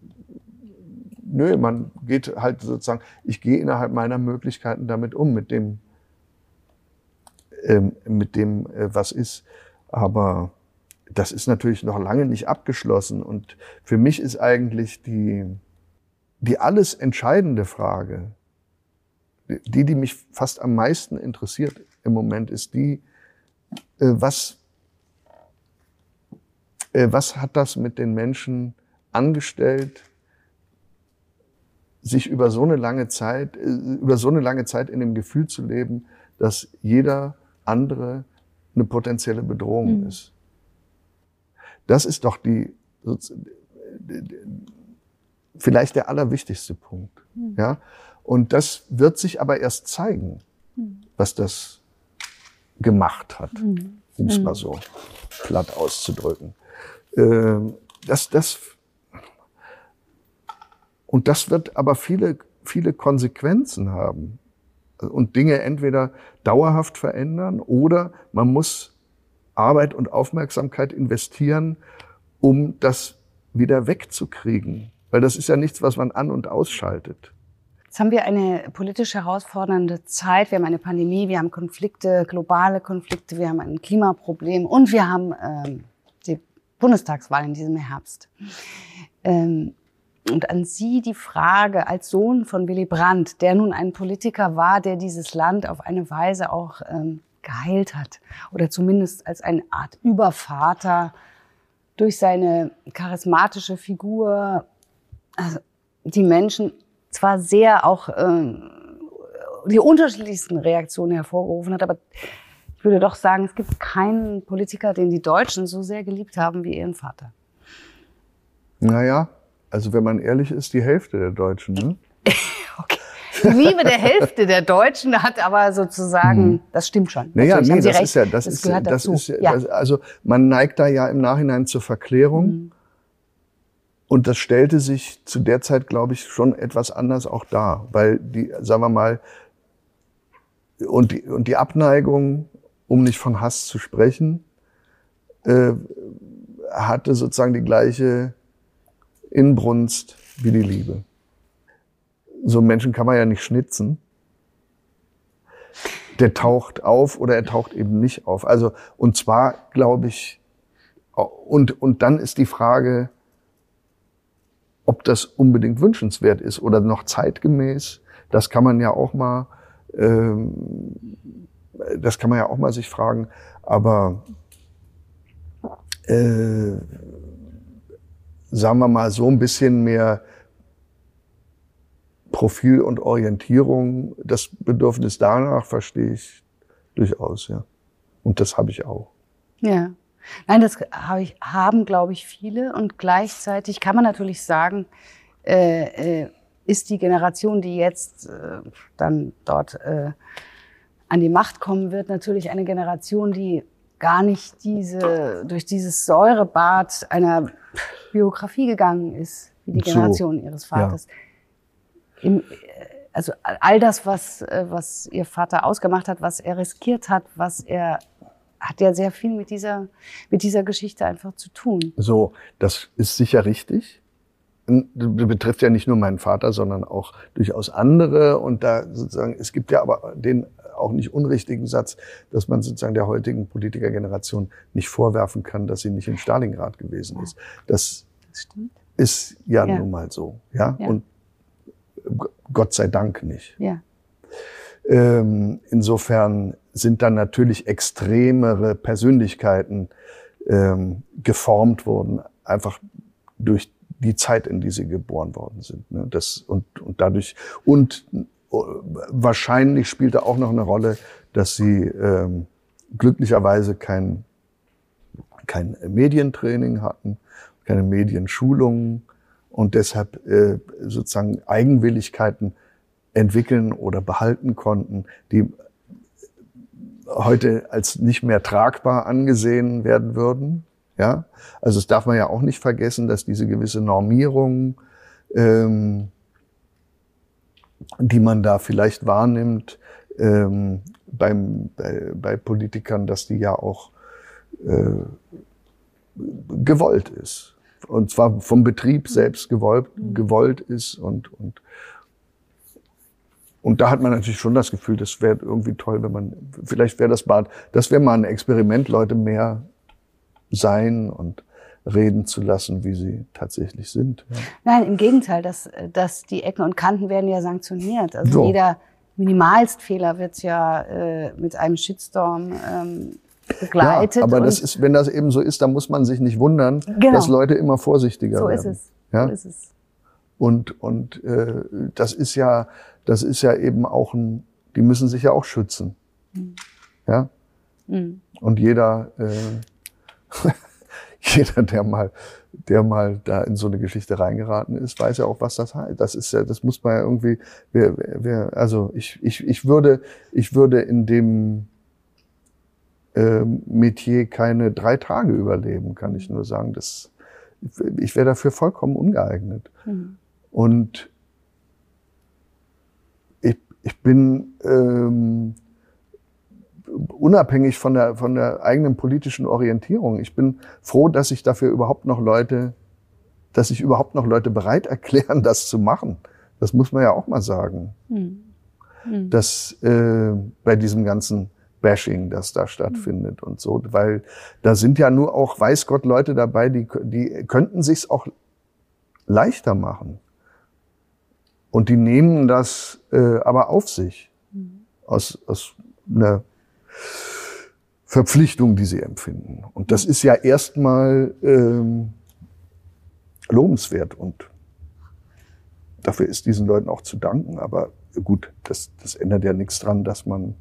nö, man geht halt sozusagen, ich gehe innerhalb meiner Möglichkeiten damit um, mit dem, ähm, mit dem, äh, was ist. Aber das ist natürlich noch lange nicht abgeschlossen. Und für mich ist eigentlich die, die alles entscheidende Frage, die, die mich fast am meisten interessiert im Moment, ist die, äh, was, äh, was hat das mit den Menschen angestellt, sich über so eine lange Zeit, über so eine lange Zeit in dem Gefühl zu leben, dass jeder andere eine potenzielle Bedrohung mhm. ist. Das ist doch die, vielleicht der allerwichtigste Punkt. Mhm. Ja? Und das wird sich aber erst zeigen, mhm. was das gemacht hat, mhm. um es mal mhm. so platt auszudrücken. Ähm, das, das, und das wird aber viele, viele Konsequenzen haben und Dinge entweder dauerhaft verändern oder man muss Arbeit und Aufmerksamkeit investieren, um das wieder wegzukriegen. Weil das ist ja nichts, was man an- und ausschaltet. Jetzt haben wir eine politisch herausfordernde Zeit. Wir haben eine Pandemie, wir haben Konflikte, globale Konflikte, wir haben ein Klimaproblem und wir haben ähm, die Bundestagswahl in diesem Herbst. Ähm, und an Sie die Frage als Sohn von Willy Brandt, der nun ein Politiker war, der dieses Land auf eine Weise auch ähm, geheilt hat oder zumindest als eine Art Übervater durch seine charismatische Figur also die Menschen zwar sehr auch ähm, die unterschiedlichsten Reaktionen hervorgerufen hat, aber ich würde doch sagen, es gibt keinen Politiker, den die Deutschen so sehr geliebt haben wie ihren Vater. Naja, also wenn man ehrlich ist, die Hälfte der Deutschen. Ne? okay. Die Liebe der Hälfte der Deutschen hat aber sozusagen, hm. das stimmt schon. Naja, nee, das recht. ist ja, das, das ist, das dazu. ist, ja. Das, also man neigt da ja im Nachhinein zur Verklärung. Hm. Und das stellte sich zu der Zeit, glaube ich, schon etwas anders auch dar, weil die, sagen wir mal, und die, und die Abneigung, um nicht von Hass zu sprechen, äh, hatte sozusagen die gleiche Inbrunst wie die Liebe. So einen Menschen kann man ja nicht schnitzen. Der taucht auf oder er taucht eben nicht auf. Also, und zwar, glaube ich, und, und dann ist die Frage, ob das unbedingt wünschenswert ist oder noch zeitgemäß, das kann man ja auch mal, ähm, das kann man ja auch mal sich fragen. Aber äh, sagen wir mal so ein bisschen mehr Profil und Orientierung, das Bedürfnis danach verstehe ich durchaus, ja. Und das habe ich auch. Ja. Nein, das hab ich, haben, glaube ich, viele. Und gleichzeitig kann man natürlich sagen, äh, äh, ist die Generation, die jetzt äh, dann dort äh, an die Macht kommen wird, natürlich eine Generation, die gar nicht diese, durch dieses Säurebad einer Biografie gegangen ist, wie die Generation so, ihres Vaters. Ja. Im, äh, also all das, was, äh, was ihr Vater ausgemacht hat, was er riskiert hat, was er hat ja sehr viel mit dieser, mit dieser Geschichte einfach zu tun. So, das ist sicher richtig. Das betrifft ja nicht nur meinen Vater, sondern auch durchaus andere. Und da sozusagen, es gibt ja aber den auch nicht unrichtigen Satz, dass man sozusagen der heutigen Politikergeneration nicht vorwerfen kann, dass sie nicht in Stalingrad gewesen ist. Das, das ist ja, ja, nun mal so. Ja? ja? Und Gott sei Dank nicht. Ja. Ähm, insofern sind dann natürlich extremere Persönlichkeiten ähm, geformt worden, einfach durch die Zeit, in die sie geboren worden sind. Ne? Das, und, und dadurch, und wahrscheinlich spielte auch noch eine Rolle, dass sie ähm, glücklicherweise kein, kein Medientraining hatten, keine Medienschulungen und deshalb äh, sozusagen Eigenwilligkeiten entwickeln oder behalten konnten, die heute als nicht mehr tragbar angesehen werden würden. Ja, also das darf man ja auch nicht vergessen, dass diese gewisse Normierung, ähm, die man da vielleicht wahrnimmt ähm, beim, bei, bei Politikern, dass die ja auch äh, gewollt ist. Und zwar vom Betrieb selbst gewollt, gewollt ist und, und und da hat man natürlich schon das Gefühl, das wäre irgendwie toll, wenn man, vielleicht wäre das mal, das wäre mal ein Experiment, Leute mehr sein und reden zu lassen, wie sie tatsächlich sind. Ja. Nein, im Gegenteil, dass, dass die Ecken und Kanten werden ja sanktioniert. Also so. jeder Minimalstfehler wird ja äh, mit einem Shitstorm ähm, begleitet. Ja, aber das ist, wenn das eben so ist, dann muss man sich nicht wundern, genau. dass Leute immer vorsichtiger so werden. So ist es. Ja? So ist es. Und, und äh, das ist ja, das ist ja eben auch ein, die müssen sich ja auch schützen. Mhm. Ja? Mhm. Und jeder, äh, jeder, der mal, der mal da in so eine Geschichte reingeraten ist, weiß ja auch, was das heißt. Das ist ja, das muss man ja irgendwie, wer, wer, also ich, ich, ich würde, ich würde in dem äh, Metier keine drei Tage überleben, kann ich nur sagen. Das, ich wäre dafür vollkommen ungeeignet. Mhm. Und ich, ich bin ähm, unabhängig von der, von der eigenen politischen Orientierung. Ich bin froh, dass sich dafür überhaupt noch Leute, dass sich überhaupt noch Leute bereit erklären, das zu machen. Das muss man ja auch mal sagen. Mhm. Dass äh, bei diesem ganzen Bashing, das da stattfindet und so, weil da sind ja nur auch, weiß Gott, Leute dabei, die, die könnten sich's auch leichter machen. Und die nehmen das äh, aber auf sich aus, aus einer Verpflichtung, die sie empfinden. Und das ist ja erstmal ähm, lobenswert und dafür ist diesen Leuten auch zu danken. Aber gut, das, das ändert ja nichts dran, dass man,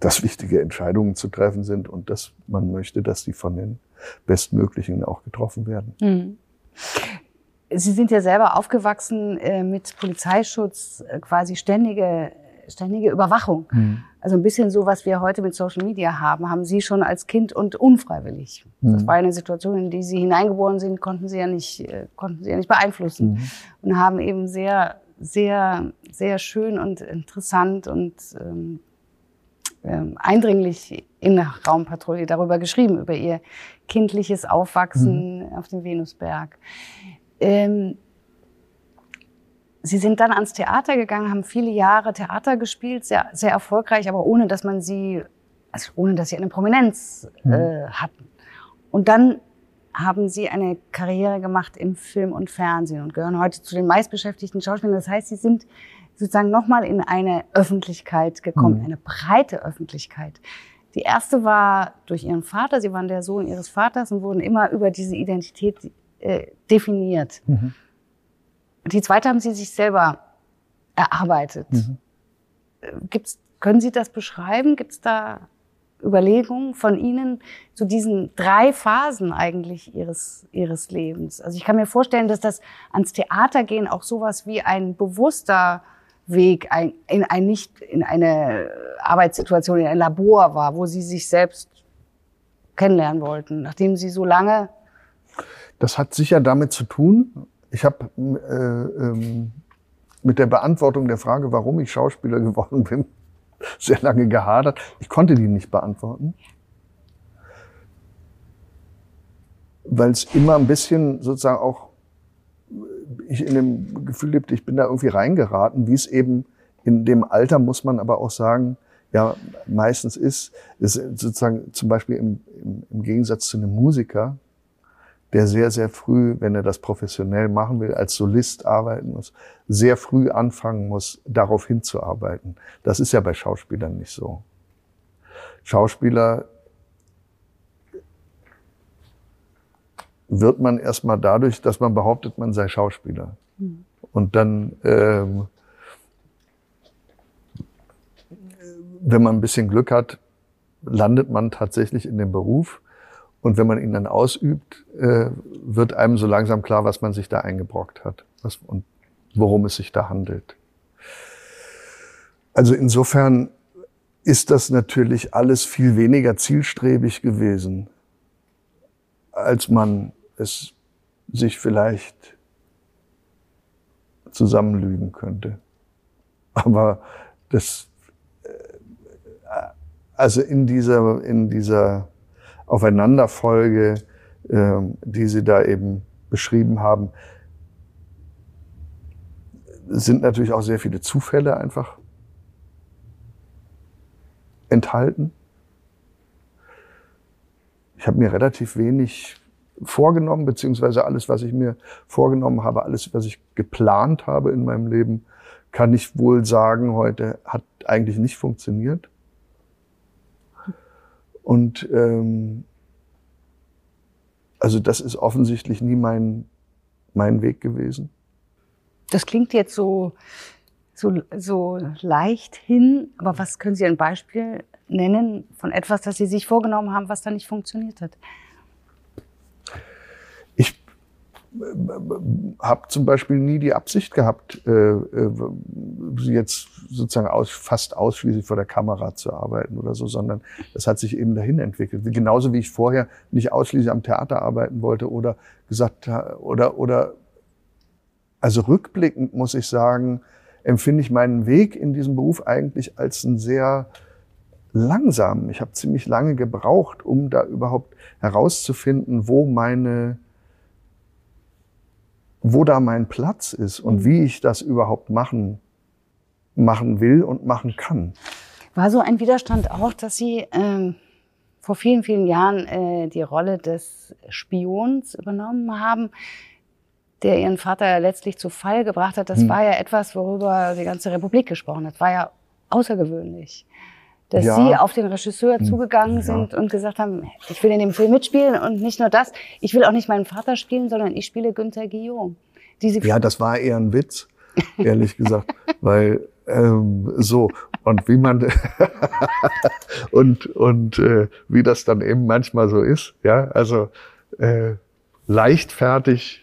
dass wichtige Entscheidungen zu treffen sind und dass man möchte, dass die von den Bestmöglichen auch getroffen werden. Mhm. Sie sind ja selber aufgewachsen äh, mit Polizeischutz, äh, quasi ständige, ständige Überwachung. Mhm. Also ein bisschen so, was wir heute mit Social Media haben, haben Sie schon als Kind und unfreiwillig. Mhm. Das war eine Situation, in die Sie hineingeboren sind, konnten Sie ja nicht, äh, konnten Sie ja nicht beeinflussen. Mhm. Und haben eben sehr, sehr, sehr schön und interessant und ähm, ähm, eindringlich in der Raumpatrouille darüber geschrieben, über Ihr kindliches Aufwachsen mhm. auf dem Venusberg. Ähm, Sie sind dann ans Theater gegangen, haben viele Jahre Theater gespielt, sehr, sehr erfolgreich, aber ohne, dass man sie, also ohne, dass sie eine Prominenz mhm. äh, hatten. Und dann haben Sie eine Karriere gemacht im Film und Fernsehen und gehören heute zu den meistbeschäftigten Schauspielern. Das heißt, Sie sind sozusagen nochmal in eine Öffentlichkeit gekommen, mhm. eine breite Öffentlichkeit. Die erste war durch Ihren Vater. Sie waren der Sohn Ihres Vaters und wurden immer über diese Identität äh, definiert. Mhm. Die zweite haben Sie sich selber erarbeitet. Mhm. Gibt's, können Sie das beschreiben? Gibt es da Überlegungen von Ihnen zu diesen drei Phasen eigentlich Ihres, Ihres Lebens? Also ich kann mir vorstellen, dass das ans Theater gehen auch sowas wie ein bewusster Weg ein, in, ein nicht, in eine Arbeitssituation, in ein Labor war, wo Sie sich selbst kennenlernen wollten, nachdem Sie so lange das hat sicher damit zu tun. Ich habe äh, ähm, mit der Beantwortung der Frage, warum ich Schauspieler geworden bin, sehr lange gehadert. Ich konnte die nicht beantworten. Weil es immer ein bisschen sozusagen auch, ich in dem Gefühl lebte, ich bin da irgendwie reingeraten, wie es eben in dem Alter, muss man aber auch sagen, ja, meistens ist, ist sozusagen zum Beispiel im, im, im Gegensatz zu einem Musiker, der sehr, sehr früh, wenn er das professionell machen will, als Solist arbeiten muss, sehr früh anfangen muss, darauf hinzuarbeiten. Das ist ja bei Schauspielern nicht so. Schauspieler wird man erstmal dadurch, dass man behauptet, man sei Schauspieler. Mhm. Und dann, ähm, wenn man ein bisschen Glück hat, landet man tatsächlich in dem Beruf und wenn man ihn dann ausübt, äh, wird einem so langsam klar, was man sich da eingebrockt hat was, und worum es sich da handelt. Also insofern ist das natürlich alles viel weniger zielstrebig gewesen, als man es sich vielleicht zusammenlügen könnte. Aber das, äh, also in dieser, in dieser Aufeinanderfolge, ähm, die Sie da eben beschrieben haben, sind natürlich auch sehr viele Zufälle einfach enthalten. Ich habe mir relativ wenig vorgenommen, beziehungsweise alles, was ich mir vorgenommen habe, alles, was ich geplant habe in meinem Leben, kann ich wohl sagen, heute hat eigentlich nicht funktioniert. Und ähm, also das ist offensichtlich nie mein, mein Weg gewesen. Das klingt jetzt so, so, so leicht hin, aber was können Sie ein Beispiel nennen von etwas, das Sie sich vorgenommen haben, was da nicht funktioniert hat? Habe zum Beispiel nie die Absicht gehabt, äh, äh, jetzt sozusagen aus, fast ausschließlich vor der Kamera zu arbeiten oder so, sondern das hat sich eben dahin entwickelt. Genauso wie ich vorher nicht ausschließlich am Theater arbeiten wollte oder gesagt oder oder also rückblickend muss ich sagen, empfinde ich meinen Weg in diesem Beruf eigentlich als einen sehr langsamen. Ich habe ziemlich lange gebraucht, um da überhaupt herauszufinden, wo meine wo da mein Platz ist und wie ich das überhaupt machen, machen will und machen kann. War so ein Widerstand auch, dass Sie ähm, vor vielen, vielen Jahren äh, die Rolle des Spions übernommen haben, der Ihren Vater letztlich zu Fall gebracht hat? Das hm. war ja etwas, worüber die ganze Republik gesprochen hat. War ja außergewöhnlich dass ja. Sie auf den Regisseur hm. zugegangen ja. sind und gesagt haben, ich will in dem Film mitspielen und nicht nur das, ich will auch nicht meinen Vater spielen, sondern ich spiele Günther Guillaume. Ja, das war eher ein Witz, ehrlich gesagt, weil ähm, so und wie man und und äh, wie das dann eben manchmal so ist, ja, also äh, leichtfertig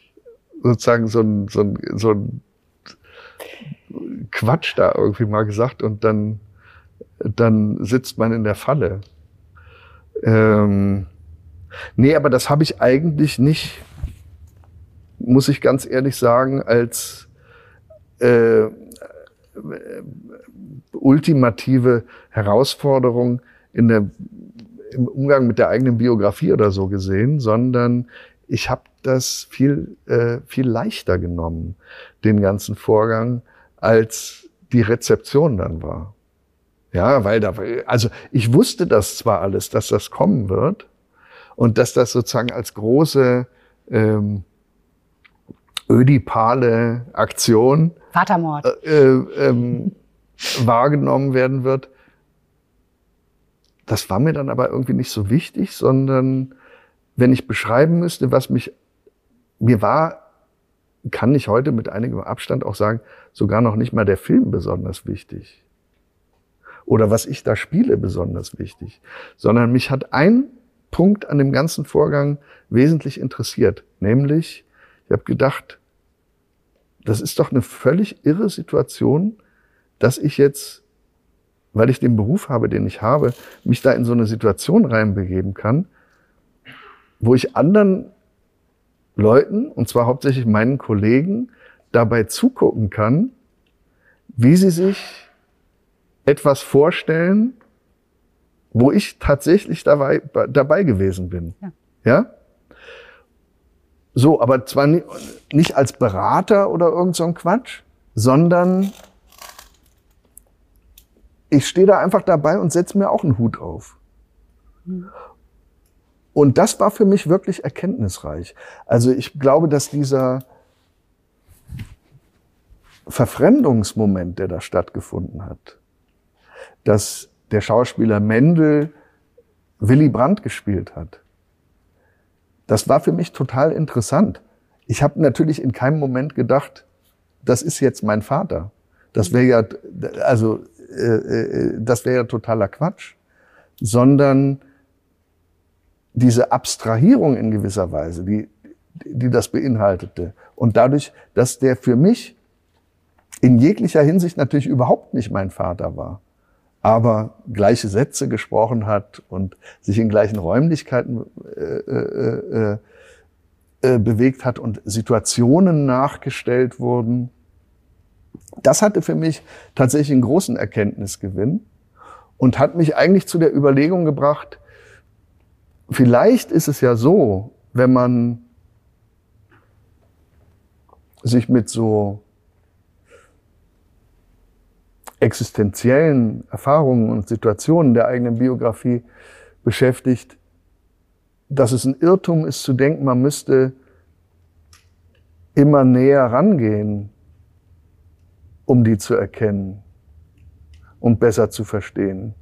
sozusagen so ein so ein so ein Quatsch da irgendwie mal gesagt und dann dann sitzt man in der Falle. Ähm, nee, aber das habe ich eigentlich nicht, muss ich ganz ehrlich sagen, als äh, ultimative Herausforderung in der, im Umgang mit der eigenen Biografie oder so gesehen, sondern ich habe das viel, äh, viel leichter genommen, den ganzen Vorgang, als die Rezeption dann war. Ja, weil da, also ich wusste das zwar alles, dass das kommen wird und dass das sozusagen als große ähm, ödipale Aktion Vatermord äh, äh, ähm, wahrgenommen werden wird. Das war mir dann aber irgendwie nicht so wichtig, sondern wenn ich beschreiben müsste, was mich, mir war, kann ich heute mit einigem Abstand auch sagen, sogar noch nicht mal der Film besonders wichtig oder was ich da spiele besonders wichtig, sondern mich hat ein Punkt an dem ganzen Vorgang wesentlich interessiert, nämlich ich habe gedacht, das ist doch eine völlig irre Situation, dass ich jetzt, weil ich den Beruf habe, den ich habe, mich da in so eine Situation reinbegeben kann, wo ich anderen Leuten, und zwar hauptsächlich meinen Kollegen, dabei zugucken kann, wie sie sich etwas vorstellen, wo ich tatsächlich dabei, dabei gewesen bin. Ja. ja? So, aber zwar nicht als Berater oder irgend so ein Quatsch, sondern ich stehe da einfach dabei und setze mir auch einen Hut auf. Mhm. Und das war für mich wirklich erkenntnisreich. Also ich glaube, dass dieser Verfremdungsmoment, der da stattgefunden hat, dass der Schauspieler Mendel Willy Brandt gespielt hat. Das war für mich total interessant. Ich habe natürlich in keinem Moment gedacht, das ist jetzt mein Vater. Das wäre ja, also äh, äh, das wäre ja totaler Quatsch, sondern diese Abstrahierung in gewisser Weise, die, die das beinhaltete und dadurch, dass der für mich in jeglicher Hinsicht natürlich überhaupt nicht mein Vater war, aber gleiche Sätze gesprochen hat und sich in gleichen Räumlichkeiten äh, äh, äh, äh, bewegt hat und Situationen nachgestellt wurden. Das hatte für mich tatsächlich einen großen Erkenntnisgewinn und hat mich eigentlich zu der Überlegung gebracht, vielleicht ist es ja so, wenn man sich mit so existenziellen Erfahrungen und Situationen der eigenen Biografie beschäftigt, dass es ein Irrtum ist zu denken, man müsste immer näher rangehen, um die zu erkennen und besser zu verstehen.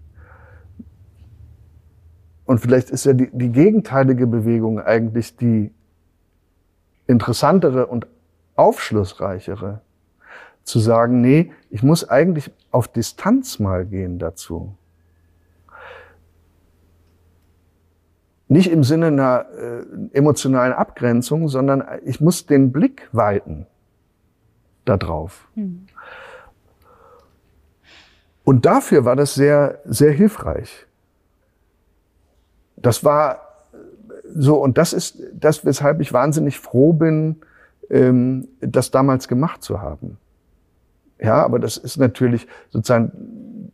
Und vielleicht ist ja die, die gegenteilige Bewegung eigentlich die interessantere und aufschlussreichere zu sagen, nee, ich muss eigentlich auf Distanz mal gehen dazu. Nicht im Sinne einer äh, emotionalen Abgrenzung, sondern ich muss den Blick weiten darauf. Mhm. Und dafür war das sehr, sehr hilfreich. Das war so, und das ist das, weshalb ich wahnsinnig froh bin, ähm, das damals gemacht zu haben. Ja, aber das ist natürlich sozusagen,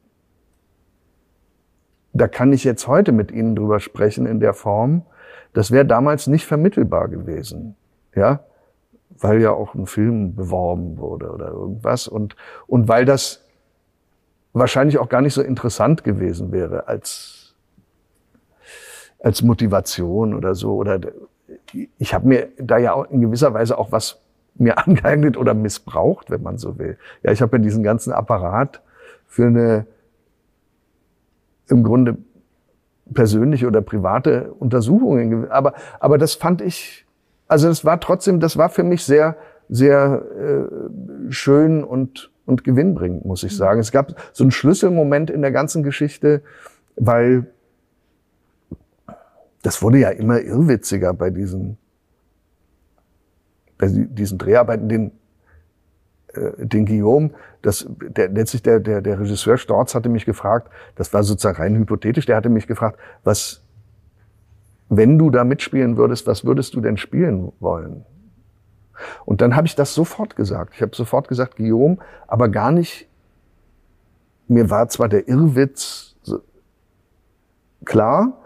da kann ich jetzt heute mit Ihnen drüber sprechen in der Form. Das wäre damals nicht vermittelbar gewesen. Ja, weil ja auch ein Film beworben wurde oder irgendwas und, und weil das wahrscheinlich auch gar nicht so interessant gewesen wäre als, als Motivation oder so. Oder ich habe mir da ja auch in gewisser Weise auch was mir angeeignet oder missbraucht, wenn man so will. Ja, ich habe ja diesen ganzen Apparat für eine im Grunde persönliche oder private Untersuchungen. Aber, aber das fand ich, also das war trotzdem, das war für mich sehr, sehr äh, schön und, und gewinnbringend, muss ich sagen. Es gab so einen Schlüsselmoment in der ganzen Geschichte, weil das wurde ja immer irrwitziger bei diesen, bei diesen Dreharbeiten, den, äh, den Guillaume, das, der, letztlich der, der, der Regisseur Storz hatte mich gefragt, das war sozusagen rein hypothetisch, der hatte mich gefragt, was, wenn du da mitspielen würdest, was würdest du denn spielen wollen? Und dann habe ich das sofort gesagt. Ich habe sofort gesagt, Guillaume, aber gar nicht, mir war zwar der Irrwitz klar,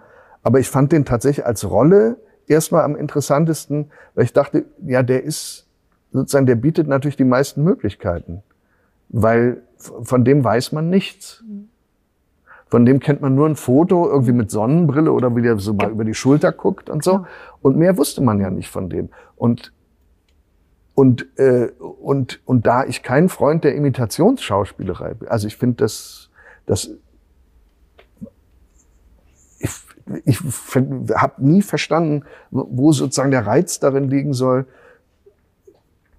aber ich fand den tatsächlich als Rolle erstmal am interessantesten, weil ich dachte, ja, der ist sozusagen, der bietet natürlich die meisten Möglichkeiten, weil von dem weiß man nichts. Von dem kennt man nur ein Foto irgendwie mit Sonnenbrille oder wie der so mal über die Schulter guckt und so. Und mehr wusste man ja nicht von dem. Und und, äh, und, und da ich kein Freund der Imitationsschauspielerei bin, also ich finde das, das ich, habe nie verstanden, wo sozusagen der Reiz darin liegen soll,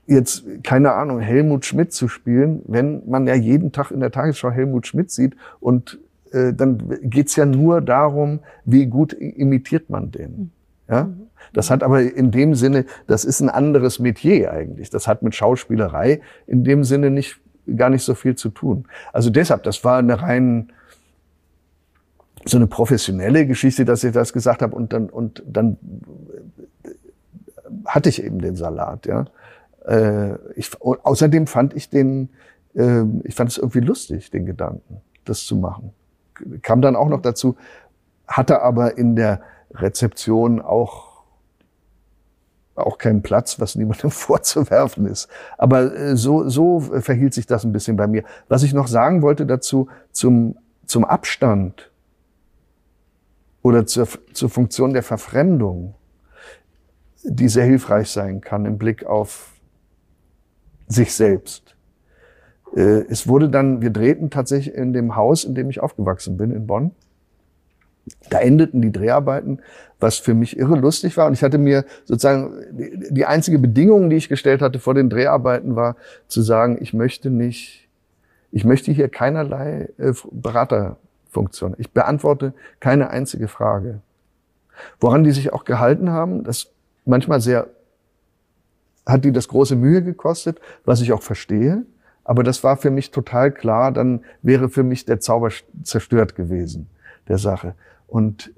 jetzt, keine Ahnung, Helmut Schmidt zu spielen, wenn man ja jeden Tag in der Tagesschau Helmut Schmidt sieht und äh, dann geht's ja nur darum, wie gut imitiert man den. Ja? Das hat aber in dem Sinne, das ist ein anderes Metier eigentlich. Das hat mit Schauspielerei in dem Sinne nicht, gar nicht so viel zu tun. Also deshalb, das war eine rein, so eine professionelle Geschichte, dass ich das gesagt habe und dann, und dann hatte ich eben den Salat, ja. Äh, ich, außerdem fand ich den, äh, ich fand es irgendwie lustig, den Gedanken, das zu machen. Kam dann auch noch dazu, hatte aber in der Rezeption auch auch keinen Platz, was niemandem vorzuwerfen ist. Aber äh, so, so verhielt sich das ein bisschen bei mir. Was ich noch sagen wollte dazu, zum, zum Abstand oder zur, zur Funktion der Verfremdung, die sehr hilfreich sein kann im Blick auf sich selbst. Äh, es wurde dann, wir drehten tatsächlich in dem Haus, in dem ich aufgewachsen bin, in Bonn. Da endeten die Dreharbeiten, was für mich irre lustig war. Und ich hatte mir sozusagen, die einzige Bedingung, die ich gestellt hatte vor den Dreharbeiten, war zu sagen, ich möchte nicht, ich möchte hier keinerlei äh, Beraterfunktion. Ich beantworte keine einzige Frage. Woran die sich auch gehalten haben, das manchmal sehr, hat die das große Mühe gekostet, was ich auch verstehe. Aber das war für mich total klar, dann wäre für mich der Zauber zerstört gewesen der Sache. Und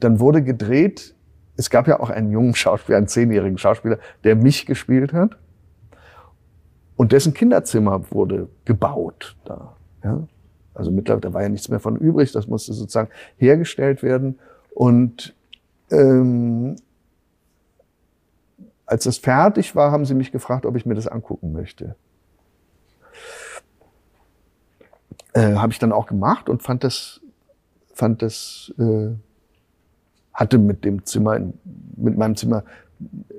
dann wurde gedreht, es gab ja auch einen jungen Schauspieler, einen zehnjährigen Schauspieler, der mich gespielt hat. Und dessen Kinderzimmer wurde gebaut da. Ja? Also mittlerweile, da war ja nichts mehr von übrig, das musste sozusagen hergestellt werden. Und ähm, als das fertig war, haben sie mich gefragt, ob ich mir das angucken möchte. Äh, Habe ich dann auch gemacht und fand das fand das, äh, hatte mit dem Zimmer, mit meinem Zimmer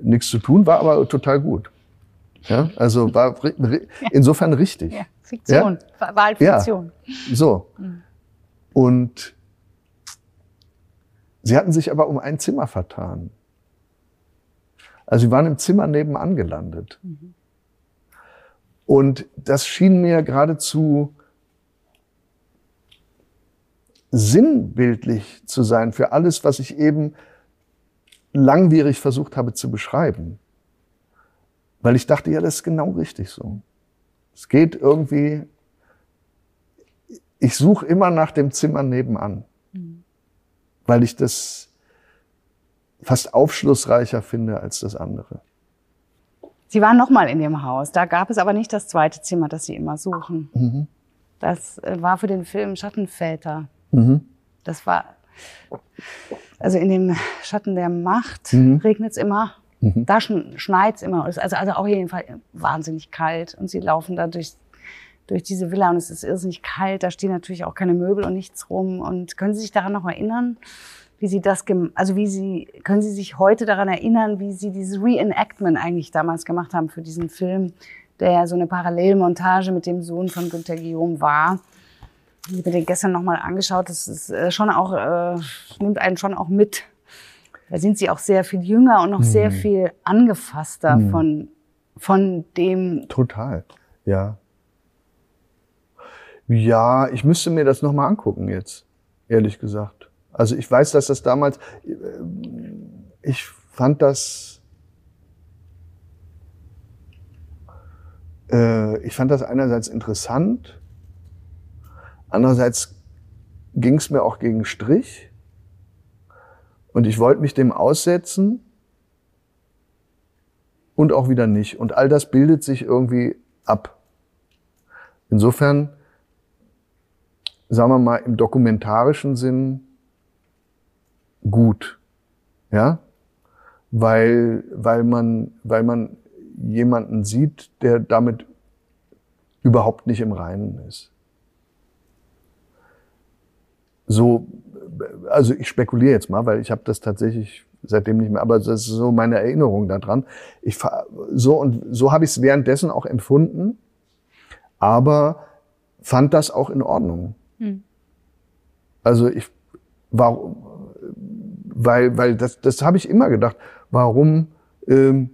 nichts zu tun, war aber total gut. Ja, also war insofern richtig. Ja, Fiktion, ja? Wahlfiktion. Ja, so. Mhm. Und sie hatten sich aber um ein Zimmer vertan. Also sie waren im Zimmer nebenan gelandet. Mhm. Und das schien mir geradezu sinnbildlich zu sein für alles, was ich eben langwierig versucht habe zu beschreiben. Weil ich dachte, ja, das ist genau richtig so. Es geht irgendwie, ich suche immer nach dem Zimmer nebenan, mhm. weil ich das fast aufschlussreicher finde als das andere. Sie waren noch mal in dem Haus. Da gab es aber nicht das zweite Zimmer, das Sie immer suchen. Mhm. Das äh, war für den Film Schattenväter. Mhm. Das war, also in dem Schatten der Macht mhm. regnet es immer Mhm. Da schneit es immer. Also, also auch jedenfalls wahnsinnig kalt. Und sie laufen da durch, durch diese Villa und es ist irrsinnig kalt. Da stehen natürlich auch keine Möbel und nichts rum. Und können Sie sich daran noch erinnern, wie Sie das, also wie Sie, können Sie sich heute daran erinnern, wie Sie dieses Reenactment eigentlich damals gemacht haben für diesen Film, der ja so eine Parallelmontage mit dem Sohn von Günter Guillaume war? Ich habe mir den gestern nochmal angeschaut. Das ist äh, schon auch, äh, nimmt einen schon auch mit da sind sie auch sehr viel jünger und noch mhm. sehr viel angefasster mhm. von, von dem. Total, ja. Ja, ich müsste mir das nochmal angucken jetzt, ehrlich gesagt. Also ich weiß, dass das damals, äh, ich fand das, äh, ich fand das einerseits interessant, andererseits ging es mir auch gegen Strich. Und ich wollte mich dem aussetzen und auch wieder nicht. Und all das bildet sich irgendwie ab. Insofern, sagen wir mal, im dokumentarischen Sinn gut. Ja? Weil, weil man, weil man jemanden sieht, der damit überhaupt nicht im Reinen ist. So also ich spekuliere jetzt mal, weil ich habe das tatsächlich seitdem nicht mehr, aber das ist so meine Erinnerung daran. Ich so und so habe ich es währenddessen auch empfunden, aber fand das auch in Ordnung. Hm. Also ich warum weil weil das das habe ich immer gedacht, warum ähm,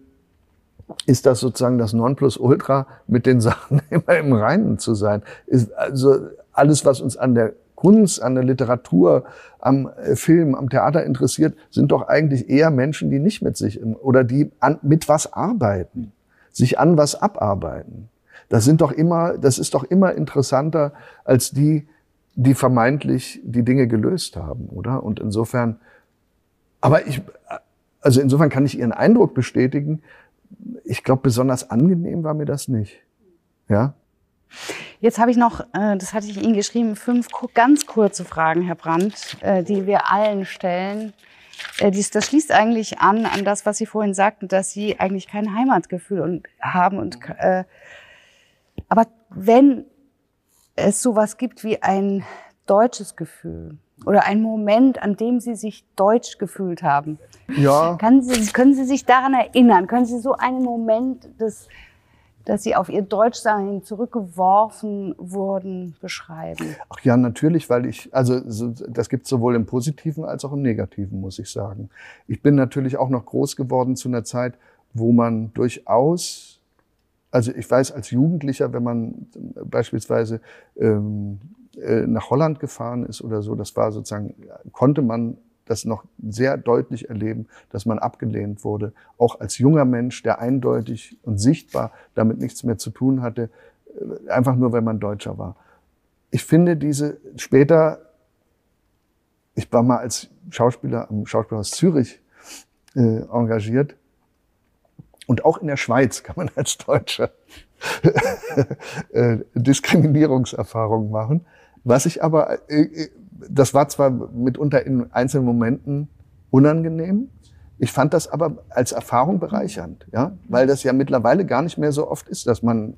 ist das sozusagen das Nonplusultra, mit den Sachen immer im Reinen zu sein? Ist also alles, was uns an der Kunst, an der Literatur, am äh, Film, am Theater interessiert, sind doch eigentlich eher Menschen, die nicht mit sich oder die an, mit was arbeiten, sich an was abarbeiten. Das sind doch immer, das ist doch immer interessanter als die, die vermeintlich die Dinge gelöst haben, oder? Und insofern, aber ich, also insofern kann ich Ihren Eindruck bestätigen. Ich glaube, besonders angenehm war mir das nicht. Ja? Jetzt habe ich noch, äh, das hatte ich Ihnen geschrieben, fünf ganz kurze Fragen, Herr Brandt, äh, die wir allen stellen. Äh, das schließt eigentlich an an das, was Sie vorhin sagten, dass Sie eigentlich kein Heimatgefühl haben. Und, aber wenn es sowas gibt wie ein deutsches Gefühl oder ein Moment, an dem Sie sich deutsch gefühlt haben, ja. Sie, können Sie sich daran erinnern? Können Sie so einen Moment des dass sie auf ihr Deutschsein zurückgeworfen wurden, beschreiben? Ach ja, natürlich, weil ich, also das gibt sowohl im Positiven als auch im Negativen, muss ich sagen. Ich bin natürlich auch noch groß geworden zu einer Zeit, wo man durchaus, also ich weiß als Jugendlicher, wenn man beispielsweise ähm, äh, nach Holland gefahren ist oder so, das war sozusagen, konnte man das noch sehr deutlich erleben, dass man abgelehnt wurde, auch als junger Mensch, der eindeutig und sichtbar damit nichts mehr zu tun hatte, äh, einfach nur, weil man Deutscher war. Ich finde diese später, ich war mal als Schauspieler am Schauspielhaus Zürich äh, engagiert und auch in der Schweiz kann man als Deutscher äh, Diskriminierungserfahrungen machen. Was ich aber äh, das war zwar mitunter in einzelnen Momenten unangenehm, ich fand das aber als Erfahrung bereichernd, ja, weil das ja mittlerweile gar nicht mehr so oft ist, dass man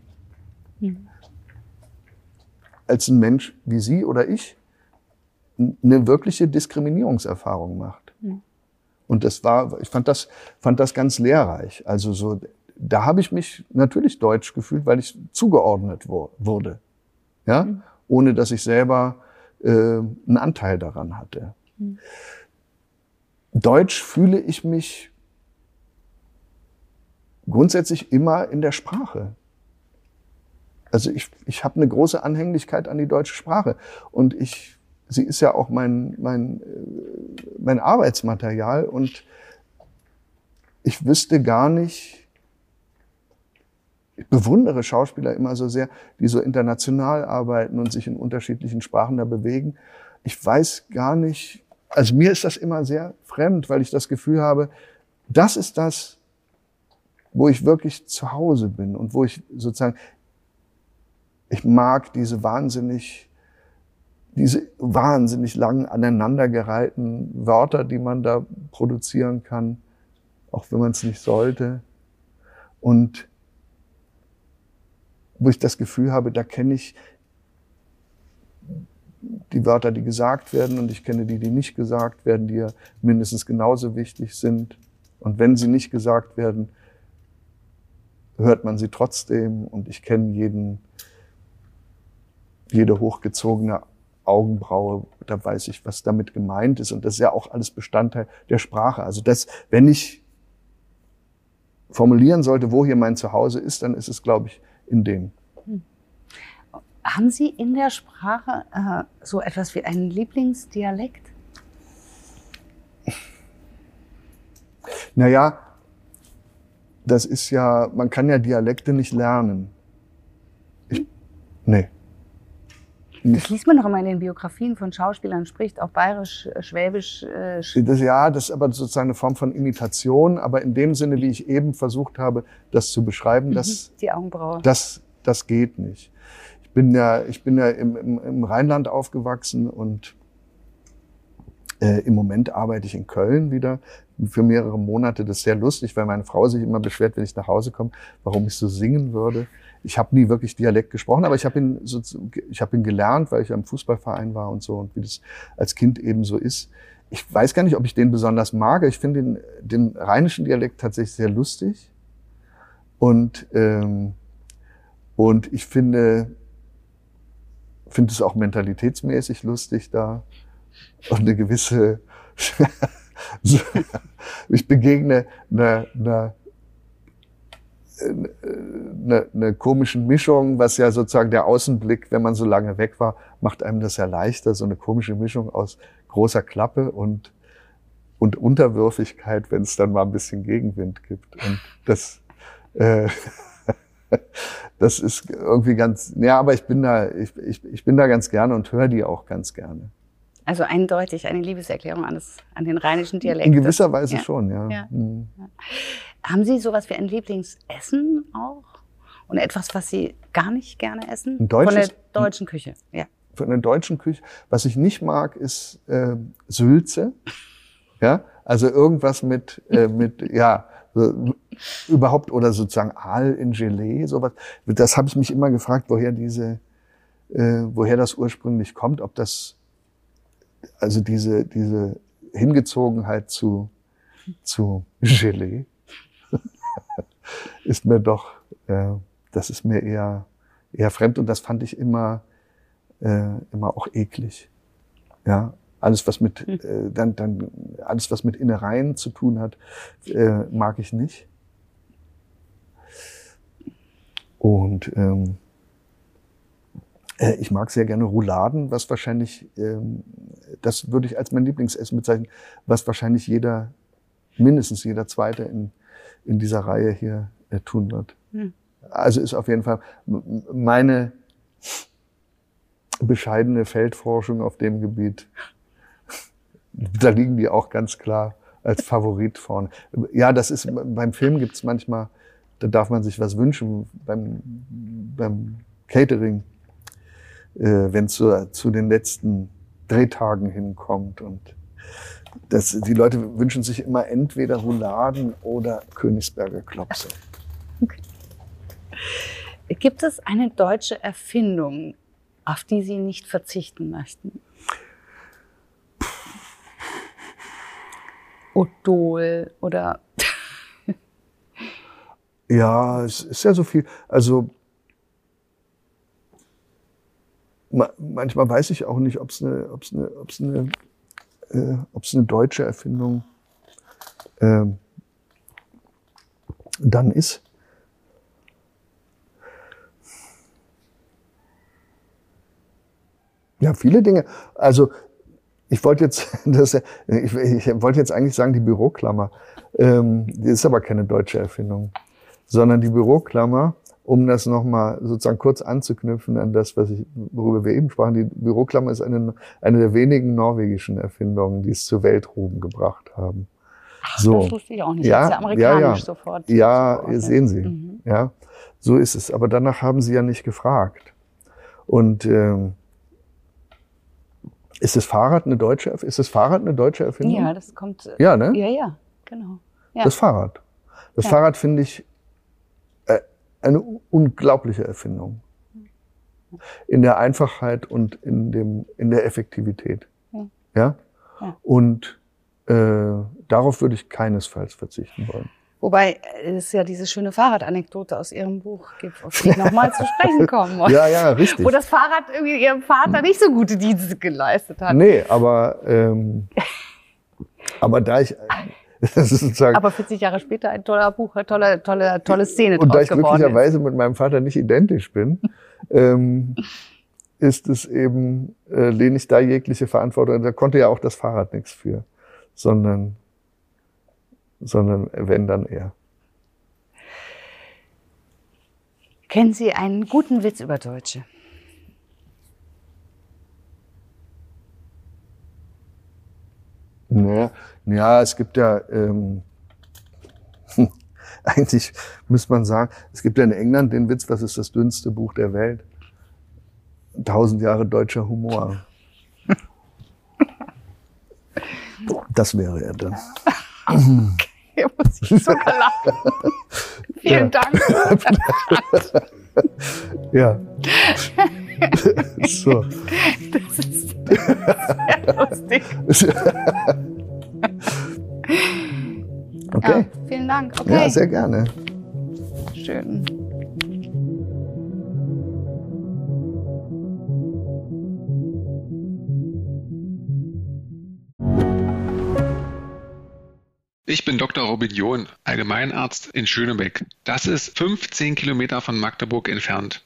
als ein Mensch wie Sie oder ich eine wirkliche Diskriminierungserfahrung macht. Und das war, ich fand das, fand das ganz lehrreich. Also so, da habe ich mich natürlich deutsch gefühlt, weil ich zugeordnet wurde, ja, mhm. ohne dass ich selber äh, einen Anteil daran hatte. Mhm. Deutsch fühle ich mich grundsätzlich immer in der Sprache. Also ich, ich habe eine große Anhänglichkeit an die deutsche Sprache und ich, sie ist ja auch mein, mein, äh, mein Arbeitsmaterial und ich wüsste gar nicht, ich bewundere Schauspieler immer so sehr, die so international arbeiten und sich in unterschiedlichen Sprachen da bewegen. Ich weiß gar nicht, also mir ist das immer sehr fremd, weil ich das Gefühl habe, das ist das, wo ich wirklich zu Hause bin und wo ich sozusagen, ich mag diese wahnsinnig, diese wahnsinnig langen aneinandergereihten Wörter, die man da produzieren kann. auch wenn man es nicht sollte. Und wo ich das Gefühl habe, da kenne ich die Wörter, die gesagt werden und ich kenne die, die nicht gesagt werden, die ja mindestens genauso wichtig sind. Und wenn sie nicht gesagt werden, hört man sie trotzdem und ich kenne jeden, jede hochgezogene Augenbraue, da weiß ich, was damit gemeint ist und das ist ja auch alles Bestandteil der Sprache. Also das, wenn ich formulieren sollte, wo hier mein Zuhause ist, dann ist es, glaube ich, in dem. Haben Sie in der Sprache äh, so etwas wie einen Lieblingsdialekt? Naja, das ist ja, man kann ja Dialekte nicht lernen. Ich, nee. Das liest man noch immer in den Biografien von Schauspielern, spricht auch bayerisch, äh, schwäbisch. Äh, das, ja, das ist aber sozusagen eine Form von Imitation, aber in dem Sinne, wie ich eben versucht habe, das zu beschreiben, mhm, das, die Augenbraue. Das, das geht nicht. Ich bin ja, ich bin ja im, im, im Rheinland aufgewachsen und äh, im Moment arbeite ich in Köln wieder für mehrere Monate. Das ist sehr lustig, weil meine Frau sich immer beschwert, wenn ich nach Hause komme, warum ich so singen würde. Ich habe nie wirklich Dialekt gesprochen, aber ich habe ihn, so, hab ihn gelernt, weil ich am Fußballverein war und so und wie das als Kind eben so ist. Ich weiß gar nicht, ob ich den besonders mag. Ich finde den, den rheinischen Dialekt tatsächlich sehr lustig. Und, ähm, und ich finde, finde es auch mentalitätsmäßig lustig da. Und eine gewisse ich begegne einer, einer, einer, einer komischen Mischung, was ja sozusagen der Außenblick, wenn man so lange weg war, macht einem das ja leichter, so eine komische Mischung aus großer Klappe und, und Unterwürfigkeit, wenn es dann mal ein bisschen Gegenwind gibt. Und das, äh, das ist irgendwie ganz, ja, aber ich bin da, ich, ich, ich bin da ganz gerne und höre die auch ganz gerne. Also eindeutig eine Liebeserklärung an, das, an den rheinischen Dialekt. In gewisser Weise ja. schon, ja. ja. Haben Sie sowas wie ein Lieblingsessen auch? Und etwas, was Sie gar nicht gerne essen? Ein deutsches, Von der deutschen Küche, ja. Von der deutschen Küche. Was ich nicht mag, ist äh, Sülze. Ja, also irgendwas mit, äh, mit ja, so, überhaupt oder sozusagen Aal in Gelee, sowas. Das habe ich mich immer gefragt, woher diese, äh, woher das ursprünglich kommt, ob das also diese, diese Hingezogenheit zu, zu Gelee ist mir doch, äh, das ist mir eher, eher fremd und das fand ich immer, äh, immer auch eklig. Ja, alles was mit, hm. äh, dann, dann, alles was mit Innereien zu tun hat, äh, mag ich nicht. Und ähm, äh, ich mag sehr gerne Rouladen, was wahrscheinlich, ähm, das würde ich als mein Lieblingsessen bezeichnen, was wahrscheinlich jeder, mindestens jeder Zweite in, in dieser Reihe hier äh, tun wird. Hm. Also ist auf jeden Fall meine bescheidene Feldforschung auf dem Gebiet. Da liegen die auch ganz klar als Favorit vorne. Ja, das ist beim Film gibt's manchmal, da darf man sich was wünschen beim, beim Catering äh, wenn es zu, zu den letzten Drehtagen hinkommt. Und das, die Leute wünschen sich immer entweder Rouladen oder Königsberger Klopse. Okay. Gibt es eine deutsche Erfindung, auf die Sie nicht verzichten möchten? Odol oder ja, es ist ja so viel. Also manchmal weiß ich auch nicht, ob es eine, ob's eine, ob's eine, äh, ob's eine deutsche Erfindung äh, dann ist. Ja, viele Dinge. Also ich wollte jetzt, das, ich, ich wollte jetzt eigentlich sagen die Büroklammer. Ähm, ist aber keine deutsche Erfindung, sondern die Büroklammer um das nochmal sozusagen kurz anzuknüpfen an das, was ich, worüber wir eben sprachen, die Büroklammer ist eine, eine der wenigen norwegischen Erfindungen, die es zur Weltruhm gebracht haben. Ach, so. Das wusste ich auch nicht. Ja, das ist ja amerikanisch ja, ja. sofort. Ja, sofort. sehen Sie. Mhm. Ja, so ist es. Aber danach haben Sie ja nicht gefragt. Und ähm, ist das Fahrrad eine deutsche? Ist das Fahrrad eine deutsche Erfindung? Ja, das kommt. Ja, ne? Ja, ja, genau. Ja. Das Fahrrad. Das. Fahrrad finde ich eine unglaubliche Erfindung. In der Einfachheit und in, dem, in der Effektivität. Ja? ja? Und äh, darauf würde ich keinesfalls verzichten wollen. Wobei es ja diese schöne Fahrradanekdote aus Ihrem Buch gibt, auf die ich nochmal zu sprechen kommen muss. Ja, ja, richtig. Wo das Fahrrad irgendwie Ihrem Vater nicht so gute Dienste geleistet hat. Nee, aber, ähm, aber da ich, das ist sozusagen. Aber 40 Jahre später ein toller Buch, eine tolle, tolle, tolle Szene Und da ich glücklicherweise ist. mit meinem Vater nicht identisch bin, ähm, ist es eben, äh, lehne ich da jegliche Verantwortung. Da konnte ja auch das Fahrrad nichts für, sondern sondern wenn dann er. Kennen Sie einen guten Witz über Deutsche? Naja, ja, es gibt ja, ähm, eigentlich muss man sagen, es gibt ja in England den Witz, was ist das dünnste Buch der Welt? Tausend Jahre deutscher Humor. Das wäre er dann. Hier muss ich sogar lachen. Vielen ja. Dank. ja. so. Das ist sehr lustig. okay. Ja, vielen Dank. Okay. Ja, sehr gerne. Schön. Ich bin Dr. Robin John, Allgemeinarzt in Schönebeck. Das ist 15 Kilometer von Magdeburg entfernt